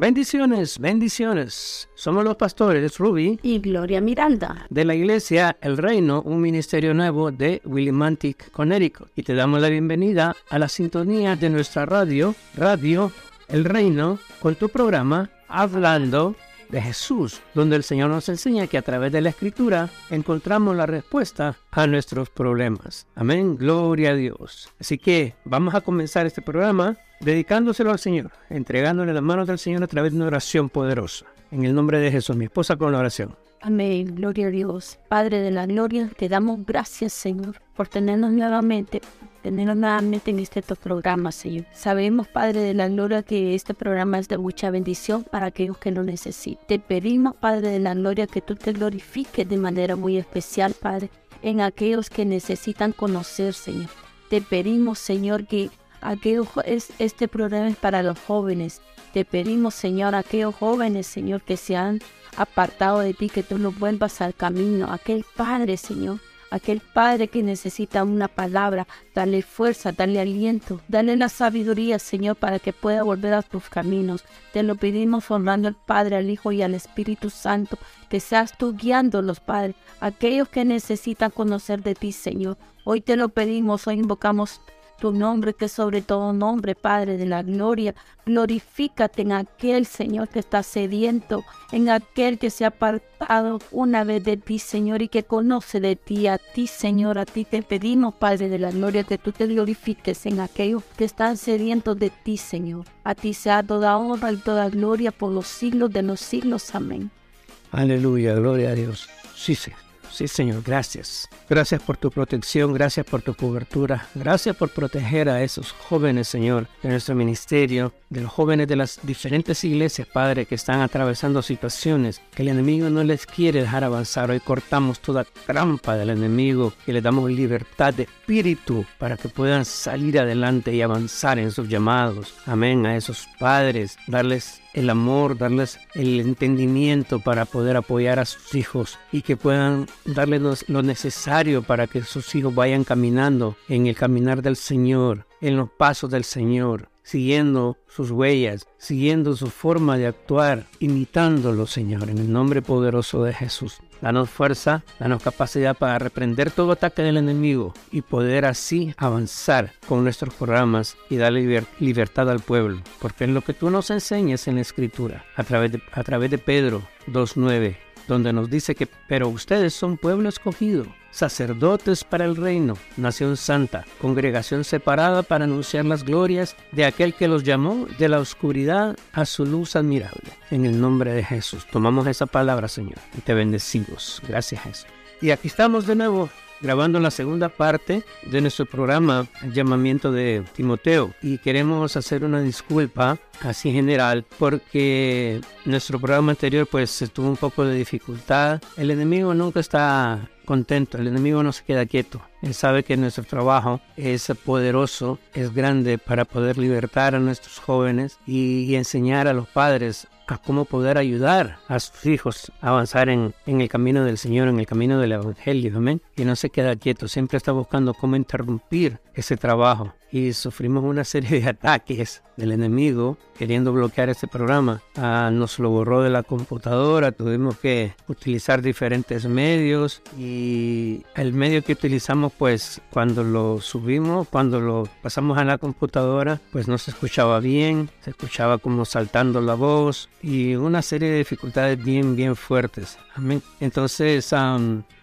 Bendiciones, bendiciones. Somos los pastores Ruby y Gloria Miranda de la iglesia El Reino, un ministerio nuevo de Willimantic, Connecticut. Y te damos la bienvenida a la sintonía de nuestra radio, Radio El Reino, con tu programa Hablando de Jesús, donde el Señor nos enseña que a través de la Escritura encontramos la respuesta a nuestros problemas. Amén, gloria a Dios. Así que vamos a comenzar este programa dedicándoselo al Señor, entregándole las manos del Señor a través de una oración poderosa. En el nombre de Jesús, mi esposa con la oración. Amén, gloria a Dios. Padre de la gloria, te damos gracias, Señor, por tenernos nuevamente tenernos nuevamente en este programa, Señor. Sabemos, Padre de la Gloria, que este programa es de mucha bendición para aquellos que lo necesitan. Te pedimos, Padre de la Gloria, que tú te glorifiques de manera muy especial, Padre, en aquellos que necesitan conocer, Señor. Te pedimos, Señor, que aquellos, este programa es para los jóvenes. Te pedimos, Señor, aquellos jóvenes, Señor, que se han apartado de ti, que tú los vuelvas al camino. Aquel Padre, Señor, aquel padre que necesita una palabra, dale fuerza, dale aliento, dale la sabiduría, Señor, para que pueda volver a tus caminos. Te lo pedimos honrando al Padre, al Hijo y al Espíritu Santo, que seas tú guiándolos, Padre, aquellos que necesitan conocer de ti, Señor. Hoy te lo pedimos, hoy invocamos tu nombre que sobre todo nombre, Padre de la gloria. Glorifícate en aquel Señor que está sediento, en aquel que se ha apartado una vez de ti, Señor, y que conoce de ti, a ti, Señor, a ti te pedimos, Padre de la gloria, que tú te glorifiques en aquellos que están sedientos de ti, Señor. A ti sea toda honra y toda gloria por los siglos de los siglos. Amén. Aleluya, gloria a Dios. Sí, sí. Sí, Señor, gracias. Gracias por tu protección, gracias por tu cobertura, gracias por proteger a esos jóvenes, Señor, de nuestro ministerio, de los jóvenes de las diferentes iglesias, Padre, que están atravesando situaciones que el enemigo no les quiere dejar avanzar. Hoy cortamos toda trampa del enemigo y le damos libertad de espíritu para que puedan salir adelante y avanzar en sus llamados. Amén. A esos padres, darles el amor, darles el entendimiento para poder apoyar a sus hijos y que puedan darles lo necesario para que sus hijos vayan caminando en el caminar del Señor, en los pasos del Señor siguiendo sus huellas, siguiendo su forma de actuar, imitándolo, Señor, en el nombre poderoso de Jesús. Danos fuerza, danos capacidad para reprender todo ataque del enemigo y poder así avanzar con nuestros programas y darle libertad al pueblo. Porque es lo que tú nos enseñas en la Escritura, a través de, a través de Pedro 2.9, donde nos dice que, pero ustedes son pueblo escogido, sacerdotes para el reino, nación santa, congregación separada para anunciar las glorias de aquel que los llamó de la oscuridad a su luz admirable. En el nombre de Jesús, tomamos esa palabra, Señor, y te bendecimos. Gracias, Jesús. Y aquí estamos de nuevo grabando la segunda parte de nuestro programa Llamamiento de Timoteo y queremos hacer una disculpa así general porque nuestro programa anterior pues tuvo un poco de dificultad. El enemigo nunca está contento, el enemigo no se queda quieto. Él sabe que nuestro trabajo es poderoso, es grande para poder libertar a nuestros jóvenes y, enseñar a los padres a cómo poder ayudar a sus hijos a avanzar en, en, el camino del Señor, en el camino del Evangelio, amén. Y no se queda quieto, siempre está buscando cómo interrumpir ese trabajo y sufrimos una serie de ataques del enemigo queriendo bloquear este programa. Ah, nos lo borró de la computadora, tuvimos que utilizar diferentes medios y el medio que utilizamos pues cuando lo subimos, cuando lo pasamos a la computadora pues no se escuchaba bien, se escuchaba como saltando la voz y una serie de dificultades bien bien fuertes. Entonces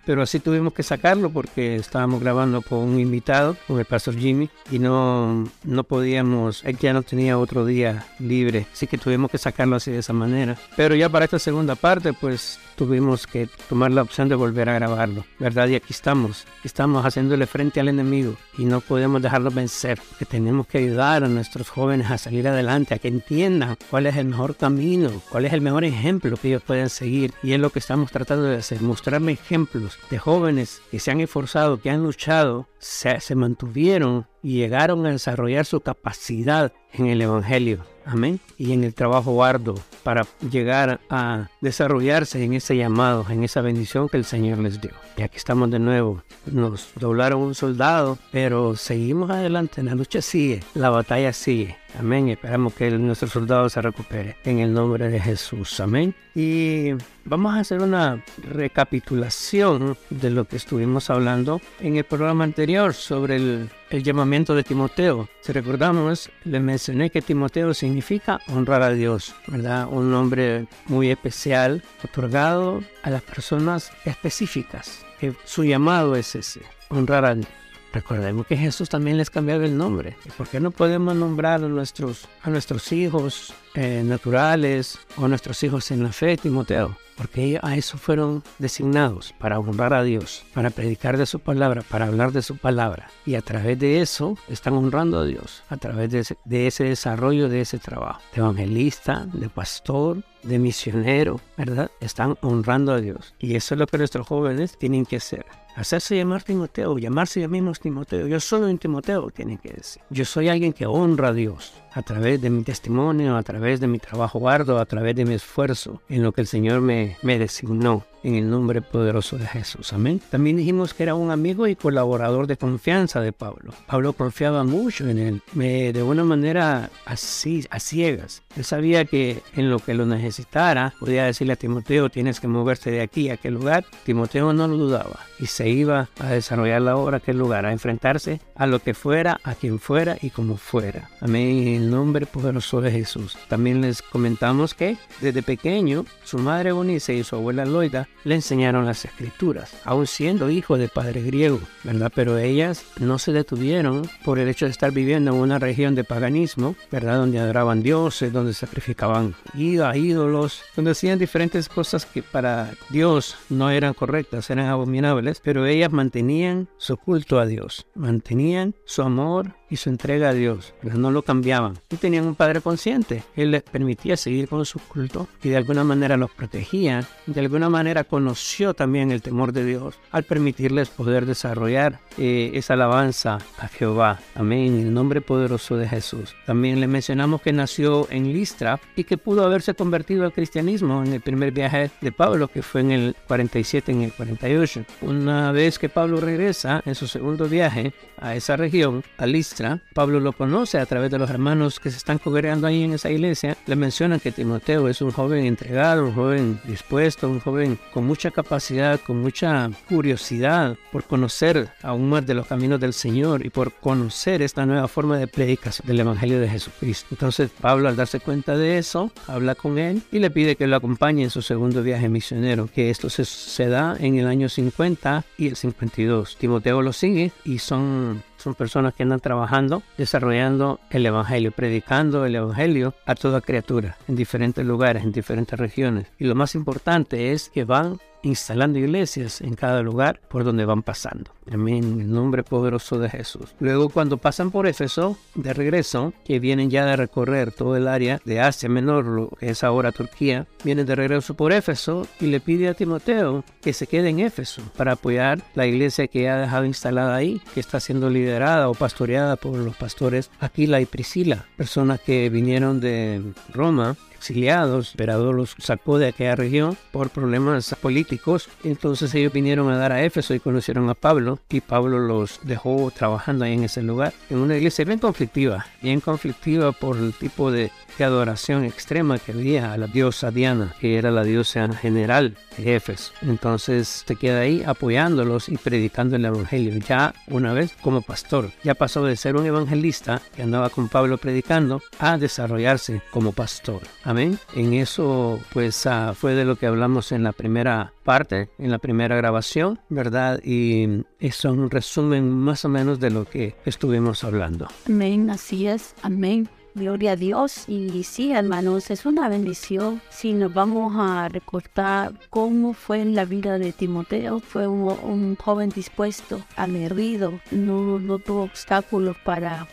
pero así tuvimos que sacarlo porque estábamos grabando con un invitado, con el pastor Jimmy, y no, no podíamos, él ya no tenía otro día libre, así que tuvimos que sacarlo así de esa manera. Pero ya para esta segunda parte, pues tuvimos que tomar la opción de volver a grabarlo, ¿verdad? Y aquí estamos, estamos haciéndole frente al enemigo y no podemos dejarlo vencer, que tenemos que ayudar a nuestros jóvenes a salir adelante, a que entiendan cuál es el mejor camino, cuál es el mejor ejemplo que ellos pueden seguir. Y es lo que estamos tratando de hacer, mostrarme ejemplos de jóvenes que se han esforzado, que han luchado, se, se mantuvieron y llegaron a desarrollar su capacidad en el Evangelio. Amén. Y en el trabajo arduo para llegar a desarrollarse en ese llamado, en esa bendición que el Señor les dio. Y aquí estamos de nuevo. Nos doblaron un soldado, pero seguimos adelante. La lucha sigue, la batalla sigue. Amén. Esperamos que nuestro soldado se recupere en el nombre de Jesús. Amén. Y vamos a hacer una recapitulación de lo que estuvimos hablando en el programa anterior sobre el, el llamamiento de Timoteo. Si recordamos, le mencioné que Timoteo significa honrar a Dios, ¿verdad? Un nombre muy especial, otorgado a las personas específicas. Que su llamado es ese, honrar a Dios. Recordemos que Jesús también les cambiaba el nombre. ¿Por qué no podemos nombrar a nuestros, a nuestros hijos eh, naturales o nuestros hijos en la fe, Timoteo? Porque a eso fueron designados, para honrar a Dios, para predicar de su palabra, para hablar de su palabra. Y a través de eso están honrando a Dios, a través de ese desarrollo, de ese trabajo. De evangelista, de pastor, de misionero, ¿verdad? Están honrando a Dios. Y eso es lo que nuestros jóvenes tienen que hacer hacerse llamar Timoteo, llamarse a mismos Timoteo. Yo soy un Timoteo, tienen que decir. Yo soy alguien que honra a Dios a través de mi testimonio, a través de mi trabajo arduo, a través de mi esfuerzo en lo que el Señor me, me designó en el nombre poderoso de Jesús. Amén. También dijimos que era un amigo y colaborador de confianza de Pablo. Pablo confiaba mucho en él, de una manera así, a ciegas. Él sabía que en lo que lo necesitara, podía decirle a Timoteo, tienes que moverte de aquí a aquel lugar. Timoteo no lo dudaba y se iba a desarrollar la obra a aquel lugar, a enfrentarse a lo que fuera, a quien fuera y como fuera. Amén. En el nombre poderoso de Jesús. También les comentamos que desde pequeño, su madre Bonice y su abuela Loida le enseñaron las escrituras, aún siendo hijo de padre griego, ¿verdad? Pero ellas no se detuvieron por el hecho de estar viviendo en una región de paganismo, ¿verdad? Donde adoraban dioses, donde sacrificaban ídolos, donde hacían diferentes cosas que para Dios no eran correctas, eran abominables, pero ellas mantenían su culto a Dios, mantenían su amor y su entrega a Dios. No lo cambiaban. Y tenían un padre consciente. Él les permitía seguir con su culto y de alguna manera los protegía. De alguna manera conoció también el temor de Dios al permitirles poder desarrollar eh, esa alabanza a Jehová. Amén. En el nombre poderoso de Jesús. También le mencionamos que nació en Listra y que pudo haberse convertido al cristianismo en el primer viaje de Pablo, que fue en el 47, en el 48. Una vez que Pablo regresa en su segundo viaje a esa región, a Listra, Pablo lo conoce a través de los hermanos que se están congregando ahí en esa iglesia. Le mencionan que Timoteo es un joven entregado, un joven dispuesto, un joven con mucha capacidad, con mucha curiosidad por conocer aún más de los caminos del Señor y por conocer esta nueva forma de predicación del Evangelio de Jesucristo. Entonces Pablo al darse cuenta de eso, habla con él y le pide que lo acompañe en su segundo viaje misionero, que esto se, se da en el año 50 y el 52. Timoteo lo sigue y son son personas que andan trabajando, desarrollando el Evangelio, predicando el Evangelio a toda criatura en diferentes lugares, en diferentes regiones. Y lo más importante es que van instalando iglesias en cada lugar por donde van pasando. Amén, en el nombre poderoso de Jesús. Luego cuando pasan por Éfeso, de regreso, que vienen ya de recorrer todo el área de Asia Menor, lo que es ahora Turquía, vienen de regreso por Éfeso y le pide a Timoteo que se quede en Éfeso para apoyar la iglesia que ha dejado instalada ahí, que está siendo liderada o pastoreada por los pastores Aquila y Priscila, personas que vinieron de Roma exiliados, emperador los sacó de aquella región por problemas políticos. Entonces ellos vinieron a dar a Éfeso y conocieron a Pablo y Pablo los dejó trabajando ahí en ese lugar, en una iglesia bien conflictiva, bien conflictiva por el tipo de, adoración extrema que había a la diosa Diana, que era la diosa general de Éfeso. Entonces se queda ahí apoyándolos y predicando el evangelio, ya una vez como pastor. Ya pasó de ser un evangelista que andaba con Pablo predicando a desarrollarse como pastor. Amén. En eso, pues ah, fue de lo que hablamos en la primera parte, en la primera grabación, ¿verdad? Y eso es un resumen más o menos de lo que estuvimos hablando. Amén, así es. Amén. Gloria a Dios. Y sí, hermanos, es una bendición si nos vamos a recordar cómo fue en la vida de Timoteo. Fue un, joven dispuesto, aguerrido, no, no tuvo obstáculos para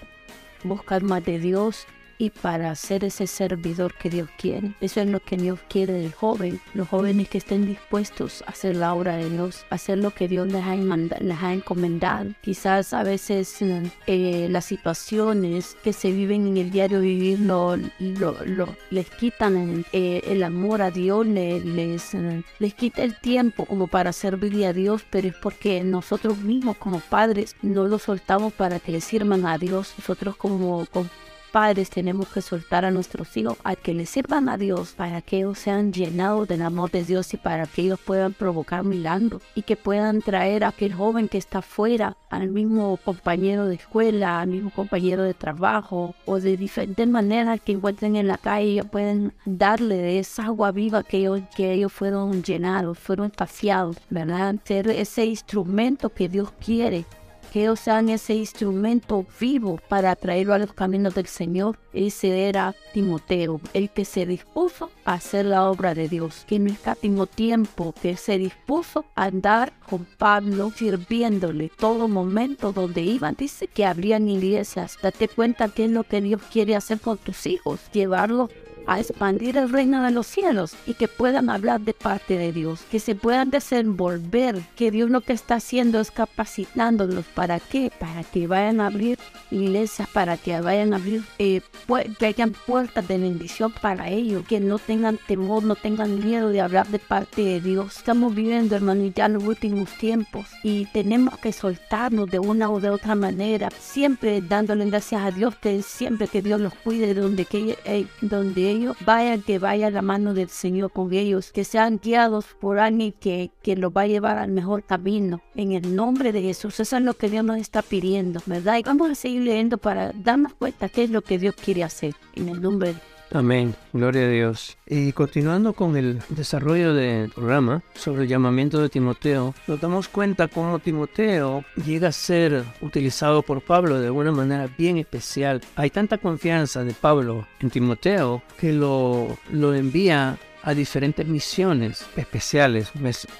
buscar más de Dios y para ser ese servidor que Dios quiere. Eso es lo que Dios quiere del joven. Los jóvenes que estén dispuestos a hacer la obra de Dios, hacer lo que Dios les ha, encomendado. Quizás a veces eh, las situaciones que se viven en el diario vivir lo, les quitan eh, el amor a Dios, les, les, quita el tiempo como para servirle a Dios, pero es porque nosotros mismos como padres no lo soltamos para que le sirvan a Dios. Nosotros como padres tenemos que soltar a nuestros hijos a que les sirvan a Dios para que ellos sean llenados del amor de Dios y para que ellos puedan provocar milagros y que puedan traer a aquel joven que está afuera al mismo compañero de escuela, al mismo compañero de trabajo o de diferentes maneras que encuentren en la calle pueden darle de esa agua viva que ellos, que ellos fueron llenados, fueron espaciados, ¿verdad? Ser ese instrumento que Dios quiere que ellos sean ese instrumento vivo para traerlo a los caminos del Señor. Ese era Timoteo, el que se dispuso a hacer la obra de Dios, que no escatimó tiempo, que se dispuso a andar con Pablo sirviéndole todo momento donde iban. Dice que habrían iglesias. Date cuenta qué es lo que Dios quiere hacer con tus hijos, llevarlos a expandir el reino de los cielos y que puedan hablar de parte de Dios, que se puedan desenvolver, que Dios lo que está haciendo es capacitándolos. ¿Para qué? Para que vayan a abrir iglesias, para que vayan a abrir, eh, que hayan puertas de bendición para ellos, que no tengan temor, no tengan miedo de hablar de parte de Dios. Estamos viviendo, hermano, ya los últimos tiempos y tenemos que soltarnos de una o de otra manera, siempre dándole gracias a Dios, que siempre que Dios los cuide donde, que, eh, donde ellos, vaya que vaya la mano del Señor con ellos, que sean guiados por alguien que, que los va a llevar al mejor camino. En el nombre de Jesús, eso es lo que Dios nos está pidiendo, ¿verdad? Y vamos a seguir leyendo para darnos cuenta qué es lo que Dios quiere hacer. En el nombre de Amén, gloria a Dios. Y continuando con el desarrollo del programa sobre el llamamiento de Timoteo, nos damos cuenta cómo Timoteo llega a ser utilizado por Pablo de una manera bien especial. Hay tanta confianza de Pablo en Timoteo que lo, lo envía a diferentes misiones especiales,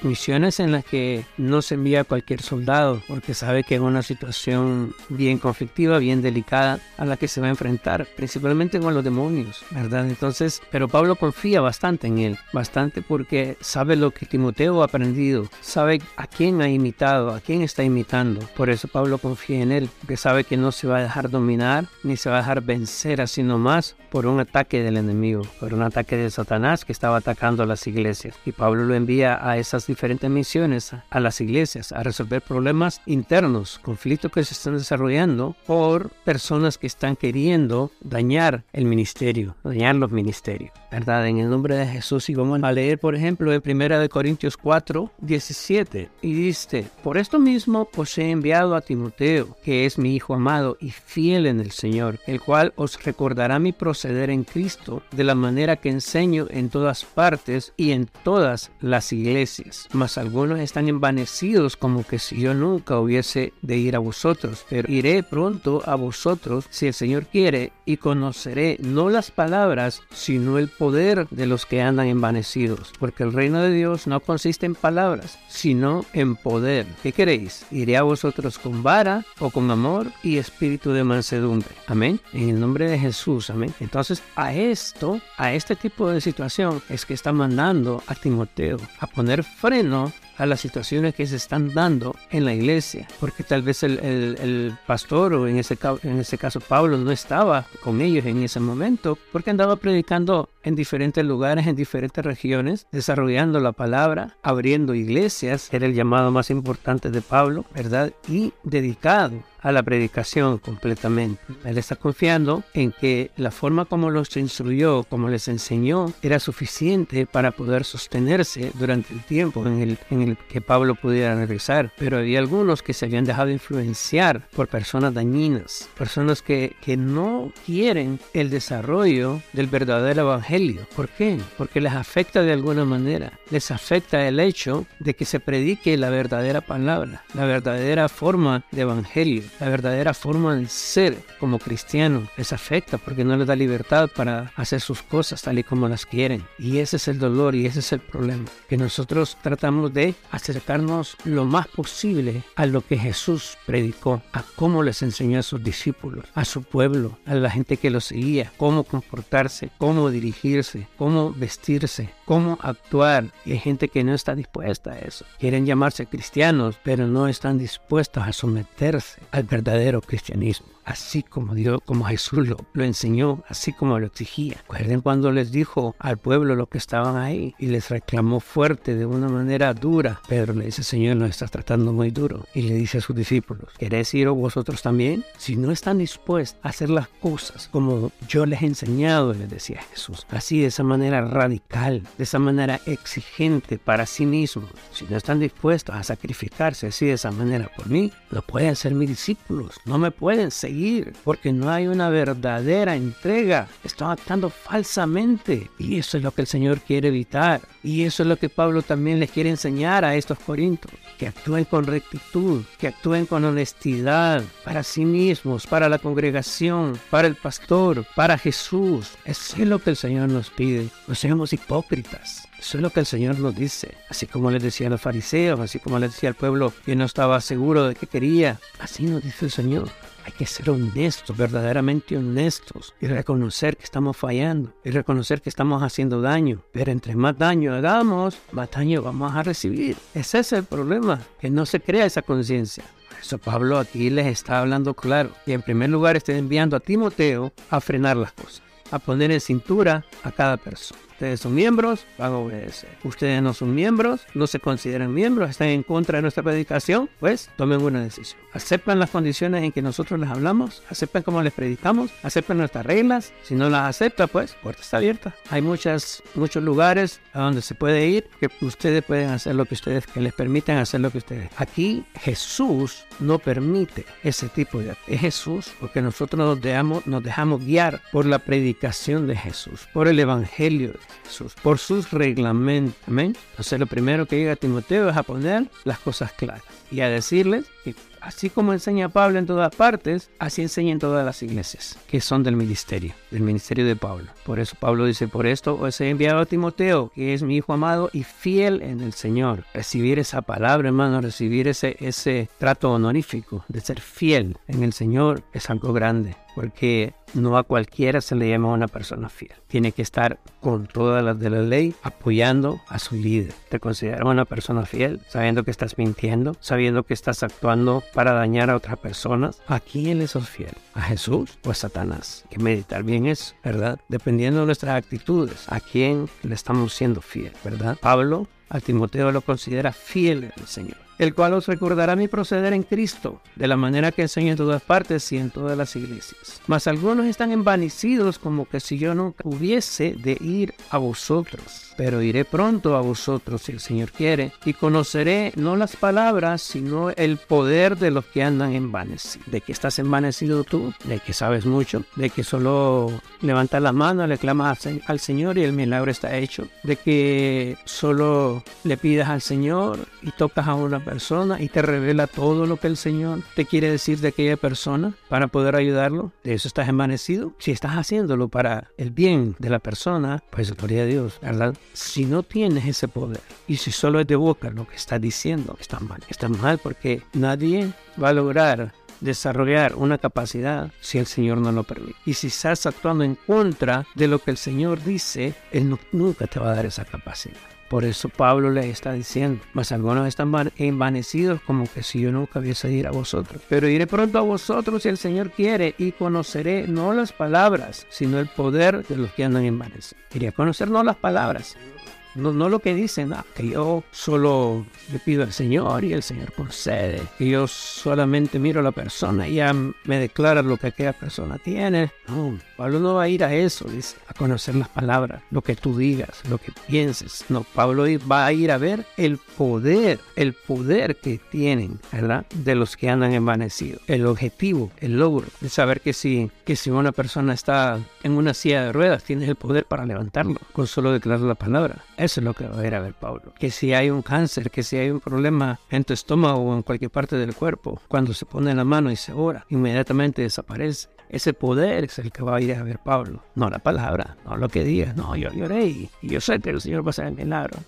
misiones en las que no se envía a cualquier soldado porque sabe que es una situación bien conflictiva, bien delicada a la que se va a enfrentar, principalmente con los demonios, ¿verdad? Entonces, pero Pablo confía bastante en él, bastante porque sabe lo que Timoteo ha aprendido, sabe a quién ha imitado, a quién está imitando. Por eso Pablo confía en él, porque sabe que no se va a dejar dominar ni se va a dejar vencer así nomás por un ataque del enemigo, por un ataque de Satanás que está atacando a las iglesias. Y Pablo lo envía a esas diferentes misiones, a las iglesias, a resolver problemas internos, conflictos que se están desarrollando por personas que están queriendo dañar el ministerio, dañar los ministerios. ¿Verdad? En el nombre de Jesús. Y vamos a leer, por ejemplo, en 1 Corintios 4, 17. Y dice, por esto mismo os he enviado a Timoteo, que es mi hijo amado y fiel en el Señor, el cual os recordará mi proceder en Cristo de la manera que enseño en todas partes y en todas las iglesias. Mas algunos están envanecidos como que si yo nunca hubiese de ir a vosotros, pero iré pronto a vosotros si el Señor quiere y conoceré no las palabras, sino el poder de los que andan envanecidos, porque el reino de Dios no consiste en palabras, sino en poder. ¿Qué queréis? ¿Iré a vosotros con vara o con amor y espíritu de mansedumbre? Amén. En el nombre de Jesús, amén. Entonces, a esto, a este tipo de situación, es que está mandando a Timoteo a poner freno a las situaciones que se están dando en la iglesia, porque tal vez el, pastor o en ese, en ese caso Pablo no estaba con ellos en ese momento, porque andaba predicando en diferentes lugares, en diferentes regiones, desarrollando la palabra, abriendo iglesias, era el llamado más importante de Pablo, ¿verdad? Y dedicado a la predicación completamente. Él está confiando en que la forma como los instruyó, como les enseñó, era suficiente para poder sostenerse durante el tiempo en el, en el que Pablo pudiera regresar. Pero había algunos que se habían dejado influenciar por personas dañinas, personas que, que no quieren el desarrollo del verdadero evangelio. ¿Por qué? Porque les afecta de alguna manera. Les afecta el hecho de que se predique la verdadera palabra, la verdadera forma de Evangelio, la verdadera forma de ser como cristiano. Les afecta porque no les da libertad para hacer sus cosas tal y como las quieren. Y ese es el dolor y ese es el problema. Que nosotros tratamos de acercarnos lo más posible a lo que Jesús predicó, a cómo les enseñó a sus discípulos, a su pueblo, a la gente que lo seguía, cómo comportarse, cómo dirigirse, cómo vestirse, cómo actuar. Y hay gente que no está dispuesta a eso. Quieren llamarse cristianos, pero no están dispuestos a someterse al verdadero cristianismo así como Dios, como Jesús lo, lo, enseñó, así como lo exigía. Recuerden cuando les dijo al pueblo lo que estaban ahí y les reclamó fuerte de una manera dura. Pedro le dice, Señor, nos estás tratando muy duro. Y le dice a sus discípulos, ¿queréis ir vosotros también? Si no están dispuestos a hacer las cosas como yo les he enseñado, les decía Jesús, así de esa manera radical, de esa manera exigente para sí mismos, si no están dispuestos a sacrificarse así de esa manera por mí, no pueden ser mis discípulos, no me pueden seguir porque no hay una verdadera entrega. Están actuando falsamente y eso es lo que el Señor quiere evitar. Y eso es lo que Pablo también les quiere enseñar a estos corintios, que actúen con rectitud, que actúen con honestidad para sí mismos, para la congregación, para el pastor, para Jesús. Eso es lo que el Señor nos pide. No seamos hipócritas. Eso es lo que el Señor nos dice. Así como les decía a los fariseos, así como les decía al pueblo que no estaba seguro de qué quería. Así nos dice el Señor. Hay que ser honestos, verdaderamente honestos, y reconocer que estamos fallando, y reconocer que estamos haciendo daño. Pero entre más daño hagamos, más daño vamos a recibir. Ese es el problema, que no se crea esa conciencia. Por eso Pablo aquí les está hablando claro. Y en primer lugar está enviando a Timoteo a frenar las cosas, a poner en cintura a cada persona. Ustedes son miembros, van a obedecer. Ustedes no son miembros, no se consideran miembros, están en contra de nuestra predicación, pues tomen una decisión. Aceptan las condiciones en que nosotros les hablamos, aceptan cómo les predicamos, aceptan nuestras reglas. Si no las acepta, pues puerta está abierta. Hay muchas, muchos lugares a donde se puede ir que ustedes pueden hacer lo que ustedes, que les permitan hacer lo que ustedes. Aquí Jesús no permite ese tipo de es Jesús porque nosotros nos dejamos, nos dejamos guiar por la predicación de Jesús, por el evangelio Jesús, por sus reglamentos. Amén. Entonces lo primero que llega a Timoteo es a poner las cosas claras y a decirles que así como enseña Pablo en todas partes, así enseña en todas las iglesias que son del ministerio, del ministerio de Pablo. Por eso Pablo dice, por esto os he enviado a Timoteo, que es mi hijo amado y fiel en el Señor. Recibir esa palabra, hermano, recibir ese, ese trato honorífico de ser fiel en el Señor es algo grande porque no a cualquiera se le llama una persona fiel. Tiene que estar con todas las de la ley apoyando a su líder. Te consideras una persona fiel, sabiendo que estás mintiendo, sabiendo que estás actuando para dañar a otras personas. ¿A quién le sos fiel? ¿A Jesús o a Satanás? Que meditar bien eso, ¿verdad? Dependiendo de nuestras actitudes, ¿a quién le estamos siendo fiel, verdad? Pablo a Timoteo lo considera fiel al Señor el cual os recordará mi proceder en Cristo, de la manera que enseño en todas partes y en todas las iglesias. Mas algunos están envanecidos como que si yo nunca hubiese de ir a vosotros pero iré pronto a vosotros si el Señor quiere, y conoceré no las palabras, sino el poder de los que andan envanecidos. ¿De que estás envanecido tú? ¿De que sabes mucho? ¿De que solo levantas la mano, le clamas al Señor y el milagro está hecho? ¿De que solo le pidas al Señor y tocas a una persona y te revela todo lo que el Señor te quiere decir de aquella persona para poder ayudarlo? ¿De eso estás envanecido? Si estás haciéndolo para el bien de la persona, pues gloria a Dios, ¿verdad? si no tienes ese poder y si solo es de boca lo que estás diciendo, está mal. Está mal porque nadie va a lograr desarrollar una capacidad si el Señor no lo permite. Y si estás actuando en contra de lo que el Señor dice, Él nunca te va a dar esa capacidad. Por eso Pablo le está diciendo, mas algunos están envanecidos como que si yo nunca hubiese ir a vosotros. Pero iré pronto a vosotros si el Señor quiere y conoceré no las palabras, sino el poder de los que andan envanecidos. Iré a conocer no las palabras, No, no lo que dicen, ah, que yo solo le pido al Señor y el Señor concede. Que yo solamente miro a la persona y ya me declara lo que aquella persona tiene. No, Pablo no va a ir a eso, dice, a conocer las palabras, lo que tú digas, lo que pienses. No, Pablo va a ir a ver el poder, el poder que tienen, ¿verdad? De los que andan envanecidos. El objetivo, el logro, de saber que si, que si una persona está en una silla de ruedas, tienes el poder para levantarlo con solo declarar la palabra. Eso es lo que va a ir a ver Pablo. Que si hay un cáncer, que si hay un problema en tu estómago o en cualquier parte del cuerpo, cuando se pone la mano y se ora, inmediatamente desaparece. Ese poder es el que va a ir a ver Pablo, no la palabra, no lo que diga. No, yo lloré y, yo sé que el Señor va a hacer el milagro.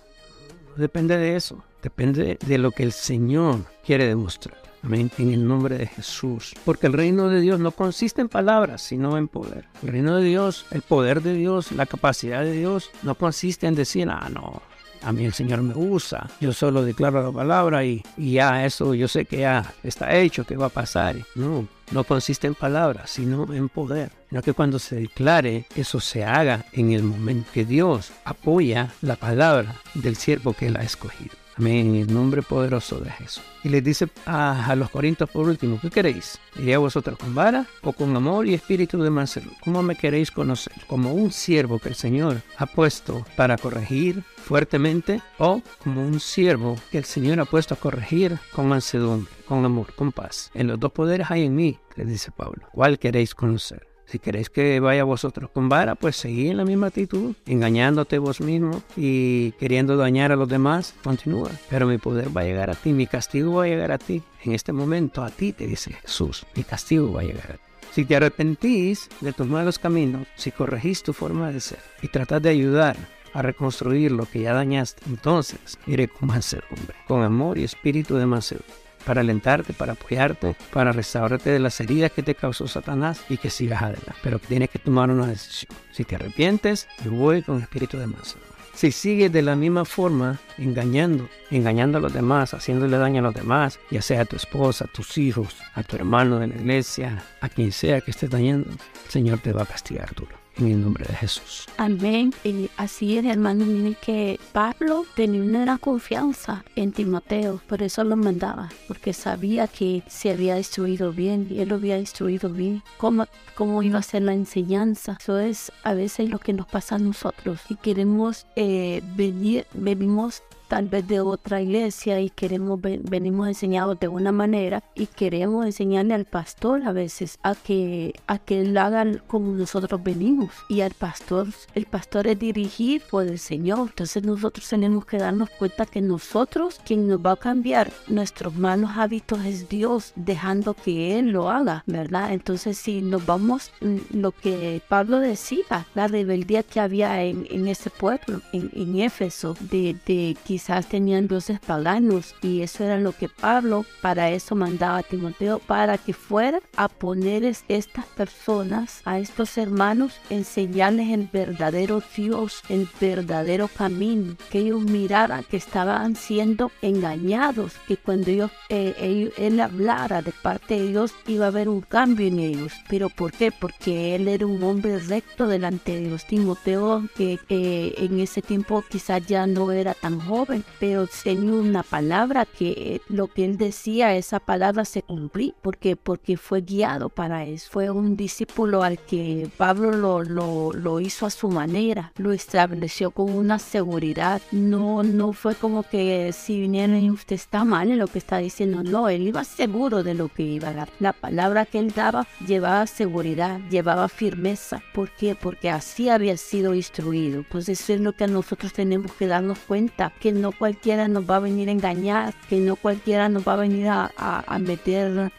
Depende de eso, depende de lo que el Señor quiere demostrar. Amén. En el nombre de Jesús. Porque el reino de Dios no consiste en palabras, sino en poder. El reino de Dios, el poder de Dios, la capacidad de Dios, no consiste en decir, ah, no, a mí el Señor me usa. Yo solo declaro la palabra y, y, ya eso yo sé que ya está hecho, que va a pasar. No, no consiste en palabras, sino en poder. No que cuando se declare, eso se haga en el momento que Dios apoya la palabra del siervo que él ha escogido. Amén, en nombre poderoso de Jesús. Y les dice a, los corintios por último, ¿qué queréis? ¿Iría vosotros con vara o con amor y espíritu de mansedumbre? ¿Cómo me queréis conocer? ¿Como un siervo que el Señor ha puesto para corregir fuertemente o como un siervo que el Señor ha puesto a corregir con mansedumbre, con amor, con paz? En los dos poderes hay en mí, le dice Pablo. ¿Cuál queréis conocer? Si queréis que vaya vosotros con vara, pues seguid en la misma actitud, engañándote vos mismo y queriendo dañar a los demás, continúa. Pero mi poder va a llegar a ti, mi castigo va a llegar a ti. En este momento a ti te dice Jesús, mi castigo va a llegar a ti. Si te arrepentís de tus malos caminos, si corregís tu forma de ser y tratás de ayudar a reconstruir lo que ya dañaste, entonces iré con mansedumbre, con amor y espíritu de mansedumbre para alentarte, para apoyarte, para restaurarte de las heridas que te causó Satanás y que sigas adelante. Pero tienes que tomar una decisión. Si te arrepientes, yo voy con espíritu de masa. Si sigues de la misma forma, engañando, engañando a los demás, haciéndole daño a los demás, ya sea a tu esposa, a tus hijos, a tu hermano de la iglesia, a quien sea que estés dañando, el Señor te va a castigar duro en el nombre de Jesús. Amén. Y así es, hermano, miren que Pablo tenía una confianza en Timoteo, por eso lo mandaba, porque sabía que se había instruido bien, y él lo había instruido bien, cómo, cómo iba a ser la enseñanza. Eso es a veces lo que nos pasa a nosotros y queremos eh, venir, venimos tal vez de otra iglesia y queremos venimos enseñados de una manera y queremos enseñarle al pastor a veces a que a que él haga como nosotros venimos. Y al pastor el pastor es dirigir por el Señor. Entonces nosotros tenemos que darnos cuenta que nosotros quien nos va a cambiar nuestros malos hábitos es Dios dejando que él lo haga verdad entonces si nos vamos lo que Pablo decía la rebeldía que había en, en ese pueblo en, en Éfeso de, de quizás tenían dioses paganos y eso era lo que Pablo para eso mandaba a Timoteo para que fuera a poner estas personas, a estos hermanos, enseñarles el verdadero Dios, el verdadero camino, que ellos miraran que estaban siendo engañados, que cuando ellos, eh, él hablara de parte de Dios iba a haber un cambio en ellos. ¿Pero por qué? Porque él era un hombre recto delante de Dios. Timoteo, que en ese tiempo quizás ya no era tan joven, pero tenía una palabra que lo que él decía, esa palabra se cumplía, porque, porque fue guiado para eso. Fue un discípulo al que Pablo lo, lo, lo hizo a su manera, lo estableció con una seguridad. No, no fue como que si vinieron y usted está mal en lo que está diciendo, no, él iba seguro de lo que iba a dar. La palabra que él daba llevaba seguridad, llevaba firmeza. ¿Por qué? Porque así había sido instruido. Pues eso es lo que nosotros tenemos que darnos cuenta, que no cualquiera nos va a venir a engañar, que no cualquiera nos va a venir a, meter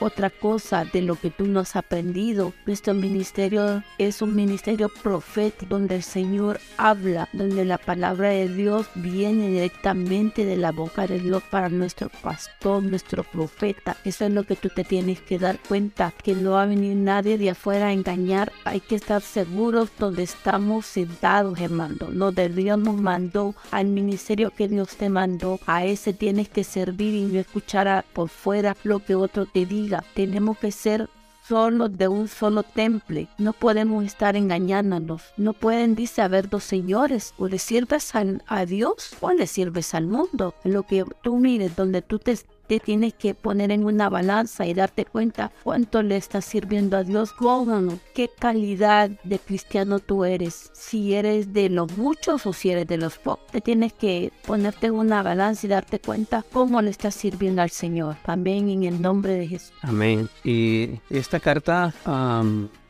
otra cosa de lo que tú no has aprendido. Nuestro ministerio es un ministerio profético donde el Señor habla, donde la palabra de Dios viene directamente de la boca de Dios para nuestro pastor, nuestro profeta. Eso es lo que tú te tienes que dar cuenta, que no va a venir nadie de afuera a engañar. Hay que estar seguros donde estamos sentados, hermano. Donde Dios nos mandó al ministerio ministerio que Dios te mandó, a ese tienes que servir y no escuchar por fuera lo que otro te diga. Tenemos que ser solo de un solo temple. No podemos estar engañándonos. No pueden, dice, haber dos señores. O le sirves a Dios o le sirves al mundo. Lo que tú mires, donde tú te te tienes que poner en una balanza y darte cuenta cuánto le estás sirviendo a Dios, cómo, qué calidad de cristiano tú eres, si eres de los muchos o si eres de los pocos. Te tienes que ponerte en una balanza y darte cuenta cómo le estás sirviendo al Señor. También en el nombre de Jesús. Amén. Y esta carta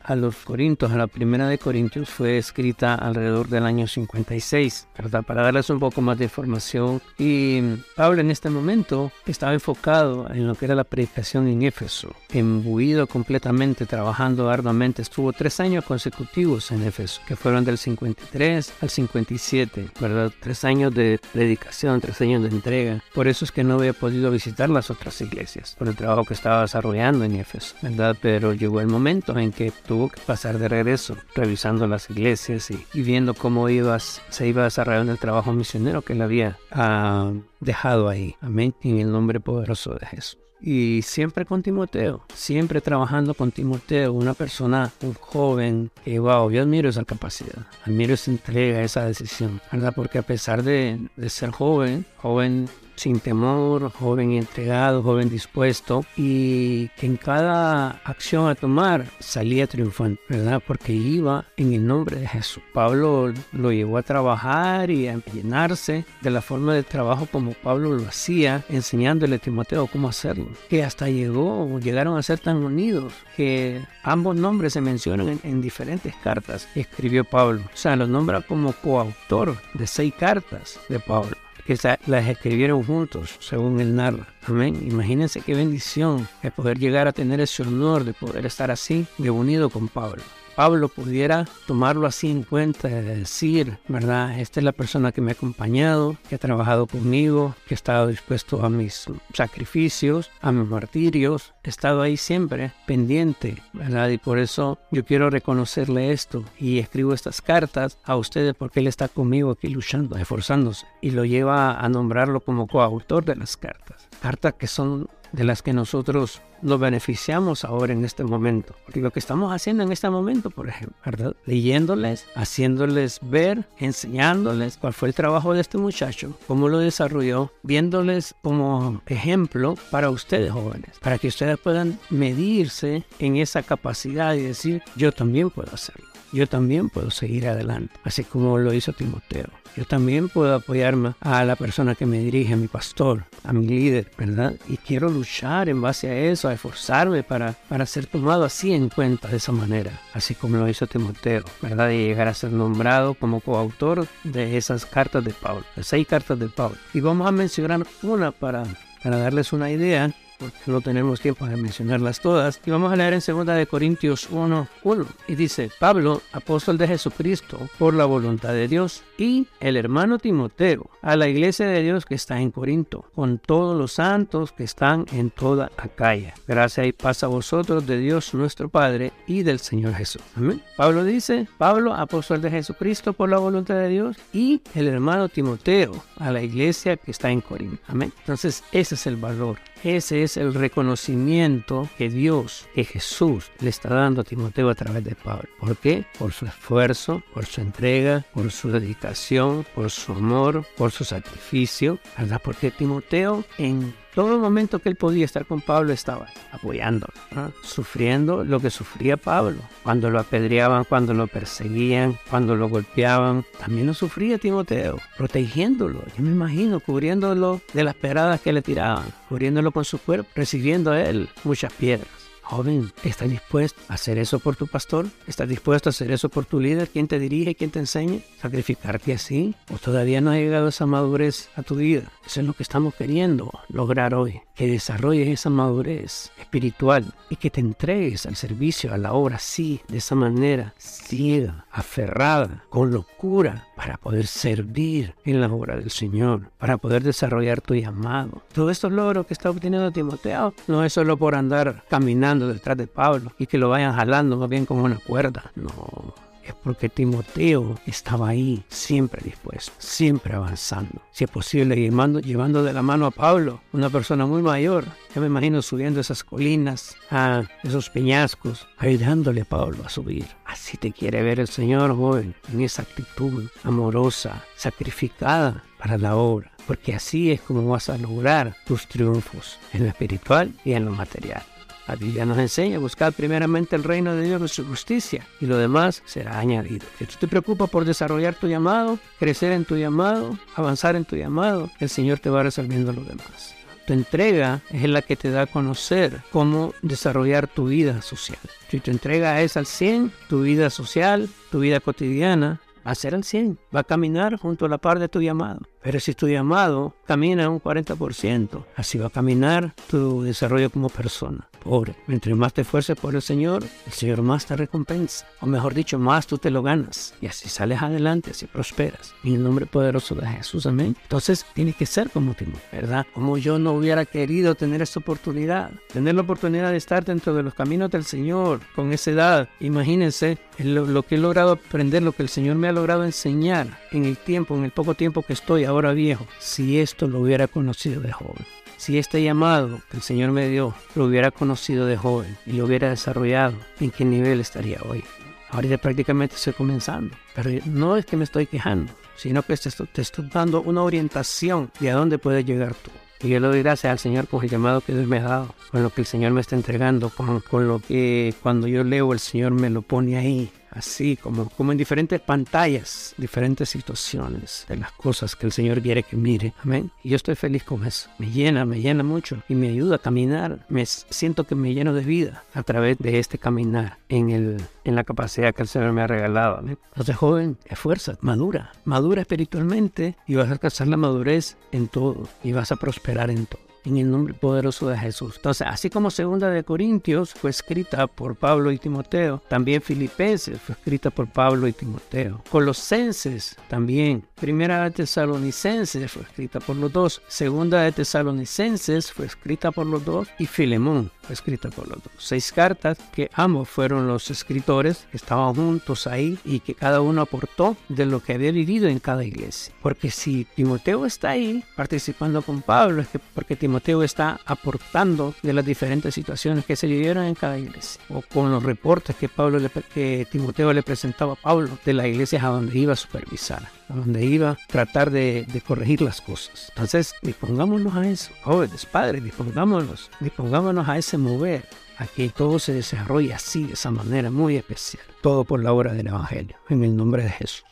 a los Corintios, a la primera de Corintios, fue escrita alrededor del año 56, ¿verdad? Para darles un poco más de información. Y Pablo en este momento estaba enfocado en lo que era la predicación en Éfeso, embuido completamente, trabajando arduamente. Estuvo tres años consecutivos en Éfeso, que fueron del 53 al 57, ¿verdad? Tres años de predicación, tres años de entrega. Por eso es que no había podido visitar las otras iglesias, por el trabajo que estaba desarrollando en Éfeso, ¿verdad? Pero llegó el momento en que tuvo que pasar de regreso, revisando las iglesias y, viendo cómo iba, se iba desarrollando el trabajo misionero que él había ah, dejado ahí. Amén. En el nombre poderoso de Jesús. Y siempre con Timoteo, siempre trabajando con Timoteo, una persona, un joven, que wow, yo admiro esa capacidad, admiro esa entrega, esa decisión, ¿verdad? Porque a pesar de, de ser joven, joven sin temor, joven entregado, joven dispuesto y que en cada acción a tomar salía triunfante, ¿verdad? Porque iba en el nombre de Jesús. Pablo lo llevó a trabajar y a llenarse de la forma de trabajo como Pablo lo hacía, enseñándole a Timoteo cómo hacerlo. Que hasta llegó, llegaron a ser tan unidos que ambos nombres se mencionan en, en diferentes cartas escribió Pablo. O sea, los nombra como coautor de seis cartas de Pablo que las escribieron juntos, según el narra. Amén. Imagínense qué bendición es poder llegar a tener ese honor de poder estar así, de unido con Pablo. Pablo pudiera tomarlo así en cuenta, decir, ¿verdad? Esta es la persona que me ha acompañado, que ha trabajado conmigo, que ha estado dispuesto a mis sacrificios, a mis martirios, he estado ahí siempre pendiente, ¿verdad? Y por eso yo quiero reconocerle esto y escribo estas cartas a ustedes porque él está conmigo aquí luchando, esforzándose y lo lleva a nombrarlo como coautor de las cartas. Cartas que son de las que nosotros nos beneficiamos ahora en este momento. Porque lo que estamos haciendo en este momento, por ejemplo, leyéndoles, haciéndoles ver, enseñándoles cuál fue el trabajo de este muchacho, cómo lo desarrolló, viéndoles como ejemplo para ustedes jóvenes, para que ustedes puedan medirse en esa capacidad y decir, yo también puedo hacerlo yo también puedo seguir adelante, así como lo hizo Timoteo. Yo también puedo apoyarme a la persona que me dirige, a mi pastor, a mi líder, ¿verdad? Y quiero luchar en base a eso, a esforzarme para, para ser tomado así en cuenta de esa manera, así como lo hizo Timoteo, ¿verdad? Y llegar a ser nombrado como coautor de esas cartas de Pablo, de seis cartas de Pablo. Y vamos a mencionar una para, para darles una idea porque no tenemos tiempo de mencionarlas todas. Y vamos a leer en 2 de Corintios 1, 1. Y dice, Pablo, apóstol de Jesucristo, por la voluntad de Dios, y el hermano Timoteo, a la iglesia de Dios que está en Corinto, con todos los santos que están en toda Acaya. Gracias y paz a vosotros de Dios nuestro Padre y del Señor Jesús. Amén. Pablo dice, Pablo, apóstol de Jesucristo, por la voluntad de Dios, y el hermano Timoteo, a la iglesia que está en Corinto. Amén. Entonces, ese es el valor ese es el reconocimiento que Dios, que Jesús le está dando a Timoteo a través de Pablo. ¿Por qué? Por su esfuerzo, por su entrega, por su dedicación, por su amor, por su sacrificio, ¿verdad? Porque Timoteo en todo el momento que él podía estar con Pablo estaba apoyándolo, sufriendo lo que sufría Pablo. Cuando lo apedreaban, cuando lo perseguían, cuando lo golpeaban, también lo sufría Timoteo, protegiéndolo, yo me imagino, cubriéndolo de las pedradas que le tiraban, cubriéndolo con su cuerpo, recibiendo a él muchas piedras. Joven, ¿estás dispuesto a hacer eso por tu pastor? ¿Estás dispuesto a hacer eso por tu líder? ¿Quién te dirige? ¿Quién te enseña? ¿Sacrificarte así? ¿O todavía no ha llegado esa madurez a tu vida? Eso es lo que estamos queriendo lograr hoy. Que desarrolles esa madurez espiritual y que te entregues al servicio, a la obra así, de esa manera, ciega, aferrada, con locura, para poder servir en la obra del Señor, para poder desarrollar tu llamado. Todos estos logros que está obteniendo Timoteo no es solo por andar caminando detrás de Pablo y que lo vayan jalando más bien como una cuerda. No, es porque Timoteo estaba ahí, siempre dispuesto, siempre avanzando. Si es posible, llevando, llevando de la mano a Pablo, una persona muy mayor. Yo me imagino subiendo esas colinas, a esos peñascos, ayudándole a Pablo a subir. Así te quiere ver el Señor, joven, en esa actitud amorosa, sacrificada para la obra. Porque así es como vas a lograr tus triunfos en lo espiritual y en lo material. La Biblia nos enseña a buscar primeramente el reino de Dios y su justicia y lo demás será añadido. Si tú te preocupas por desarrollar tu llamado, crecer en tu llamado, avanzar en tu llamado, el Señor te va resolviendo lo demás. Tu entrega es la que te da a conocer cómo desarrollar tu vida social. Si tu entrega es al 100, tu vida social, tu vida cotidiana, va a ser al 100. Va a caminar junto a la par de tu llamado. Pero si tu llamado camina un 40%, así va a caminar tu desarrollo como persona. Pobre, mientras más te esfuerces por el Señor, el Señor más te recompensa. O mejor dicho, más tú te lo ganas. Y así sales adelante, así prosperas. En el nombre poderoso de Jesús, amén. Entonces, tiene que ser como Timoteo, ¿verdad? Como yo no hubiera querido tener esta oportunidad. Tener la oportunidad de estar dentro de los caminos del Señor con esa edad. Imagínense lo, lo que he logrado aprender, lo que el Señor me ha logrado enseñar en el tiempo, en el poco tiempo que estoy ahora ahora viejo, si esto lo hubiera conocido de joven. Si este llamado que el Señor me dio lo hubiera conocido de joven y lo hubiera desarrollado, ¿en qué nivel estaría hoy? Ahorita prácticamente estoy comenzando, pero no es que me estoy quejando, sino que te estoy, te estoy dando una orientación de a dónde puedes llegar tú. Y yo le doy gracias al Señor por el llamado que Dios me ha dado, con lo que el Señor me está entregando, con, con lo que cuando yo leo el Señor me lo pone ahí, así como, como en diferentes pantallas, diferentes situaciones de las cosas que el Señor quiere que mire. Amén. Y yo estoy feliz con eso. Me llena, me llena mucho y me ayuda a caminar. Me siento que me lleno de vida a través de este caminar en, el, en la capacidad que el Señor me ha regalado. Amén. Entonces, joven, esfuerza, madura, madura espiritualmente y vas a alcanzar la madurez en todo y vas a prosperar en todo en el nombre poderoso de Jesús. Entonces, así como Segunda de Corintios fue escrita por Pablo y Timoteo, también Filipenses fue escrita por Pablo y Timoteo. Colosenses también. Primera de Tesalonicenses fue escrita por los dos. Segunda de Tesalonicenses fue escrita por los dos. Y Filemón fue escrita por los dos. Seis cartas que ambos fueron los escritores que estaban juntos ahí y que cada uno aportó de lo que había vivido en cada iglesia. Porque si Timoteo está ahí participando con Pablo, es que porque Timoteo Timoteo está aportando de las diferentes situaciones que se vivieron en cada iglesia, o con los reportes que, Pablo que Timoteo le presentaba a Pablo de la iglesia a donde iba a supervisar, a donde iba a tratar de, corregir las cosas. Entonces, dispongámonos a eso, jóvenes, padres, dispongámonos, dispongámonos a ese mover, a que todo se desarrolle así, de esa manera muy especial. Todo por la obra del Evangelio, en el nombre de Jesús.